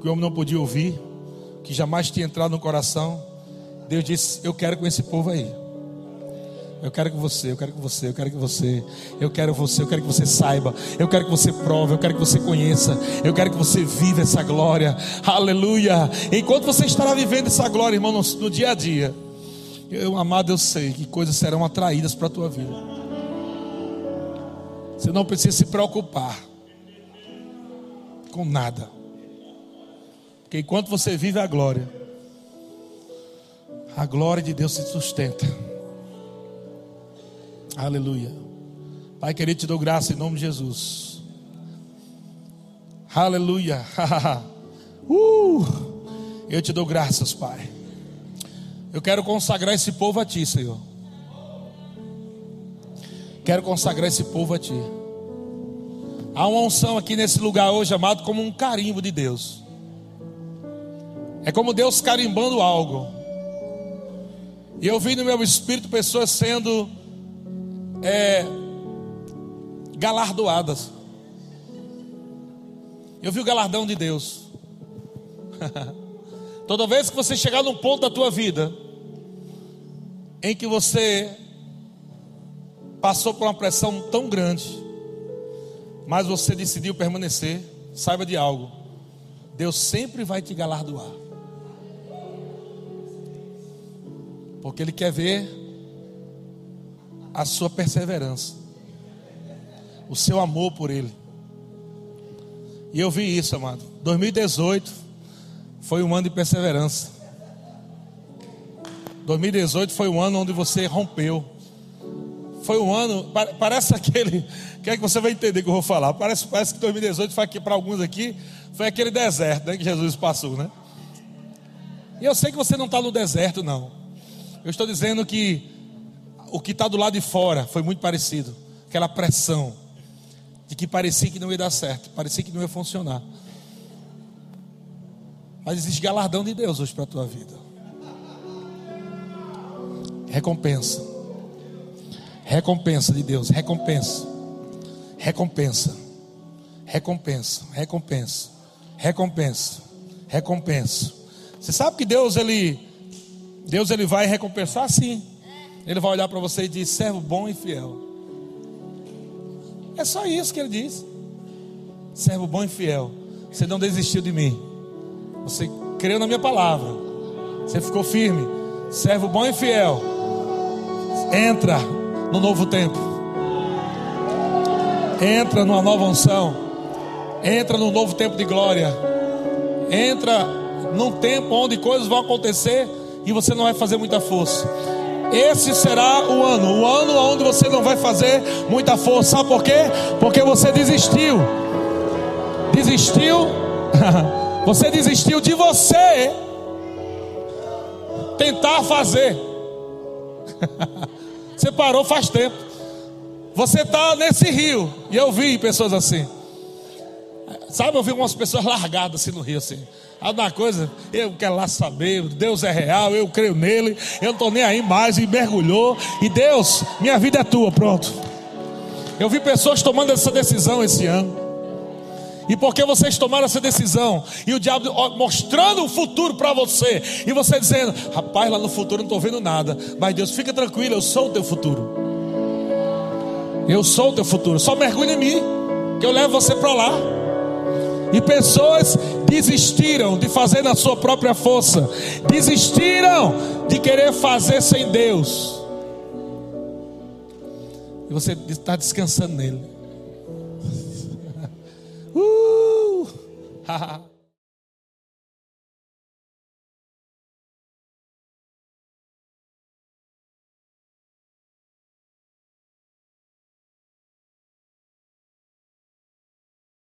que o homem não podia ouvir, que jamais tinha entrado no coração. Deus disse: Eu quero com esse povo aí. Eu quero que você, eu quero que você, eu quero que você, eu quero você, eu quero que você saiba, eu quero que você prove, eu quero que você conheça, eu quero que você viva essa glória, aleluia. Enquanto você estará vivendo essa glória, irmão, no, no dia a dia, eu, amado, eu sei que coisas serão atraídas para a tua vida. Você não precisa se preocupar com nada, porque enquanto você vive a glória, a glória de Deus se sustenta. Aleluia. Pai querido, te dou graça em nome de Jesus. Aleluia. uh, eu te dou graças, Pai. Eu quero consagrar esse povo a Ti, Senhor. Quero consagrar esse povo a Ti. Há uma unção aqui nesse lugar hoje, amado, como um carimbo de Deus. É como Deus carimbando algo. E eu vi no meu espírito pessoas sendo é, galardoadas. Eu vi o galardão de Deus. Toda vez que você chegar num ponto da tua vida em que você passou por uma pressão tão grande, mas você decidiu permanecer, saiba de algo. Deus sempre vai te galardoar. Porque Ele quer ver a sua perseverança, o seu amor por Ele. E eu vi isso, amado. 2018 foi um ano de perseverança. 2018 foi um ano onde você rompeu. Foi um ano, parece aquele, que é que você vai entender que eu vou falar. Parece, parece que 2018 foi aqui para alguns aqui, foi aquele deserto, né, que Jesus passou, né? E eu sei que você não está no deserto, não. Eu estou dizendo que o que está do lado de fora foi muito parecido. Aquela pressão, de que parecia que não ia dar certo, parecia que não ia funcionar. Mas existe galardão de Deus hoje para a tua vida. Recompensa. Recompensa de Deus, recompensa. Recompensa. Recompensa, recompensa. Recompensa. Recompensa. Você sabe que Deus ele Deus ele vai recompensar sim. Ele vai olhar para você e dizer: servo bom e fiel. É só isso que ele diz. Servo bom e fiel. Você não desistiu de mim. Você creu na minha palavra. Você ficou firme. Servo bom e fiel. Entra no novo tempo. Entra numa nova unção. Entra num novo tempo de glória. Entra num tempo onde coisas vão acontecer e você não vai fazer muita força. Esse será o ano, o ano onde você não vai fazer muita força. Sabe por quê? Porque você desistiu. Desistiu. Você desistiu de você tentar fazer. Você parou faz tempo. Você está nesse rio. E eu vi pessoas assim. Sabe, eu vi umas pessoas largadas assim no rio assim. Alguma coisa, eu quero lá saber, Deus é real, eu creio nele, eu não estou nem aí mais, e mergulhou, e Deus, minha vida é tua, pronto. Eu vi pessoas tomando essa decisão esse ano. E porque vocês tomaram essa decisão, e o diabo mostrando o futuro para você, e você dizendo: Rapaz, lá no futuro não estou vendo nada, mas Deus, fica tranquilo, eu sou o teu futuro. Eu sou o teu futuro, só mergulhe em mim, que eu levo você para lá. E pessoas desistiram de fazer na sua própria força, desistiram de querer fazer sem Deus. E você está descansando nele. uh!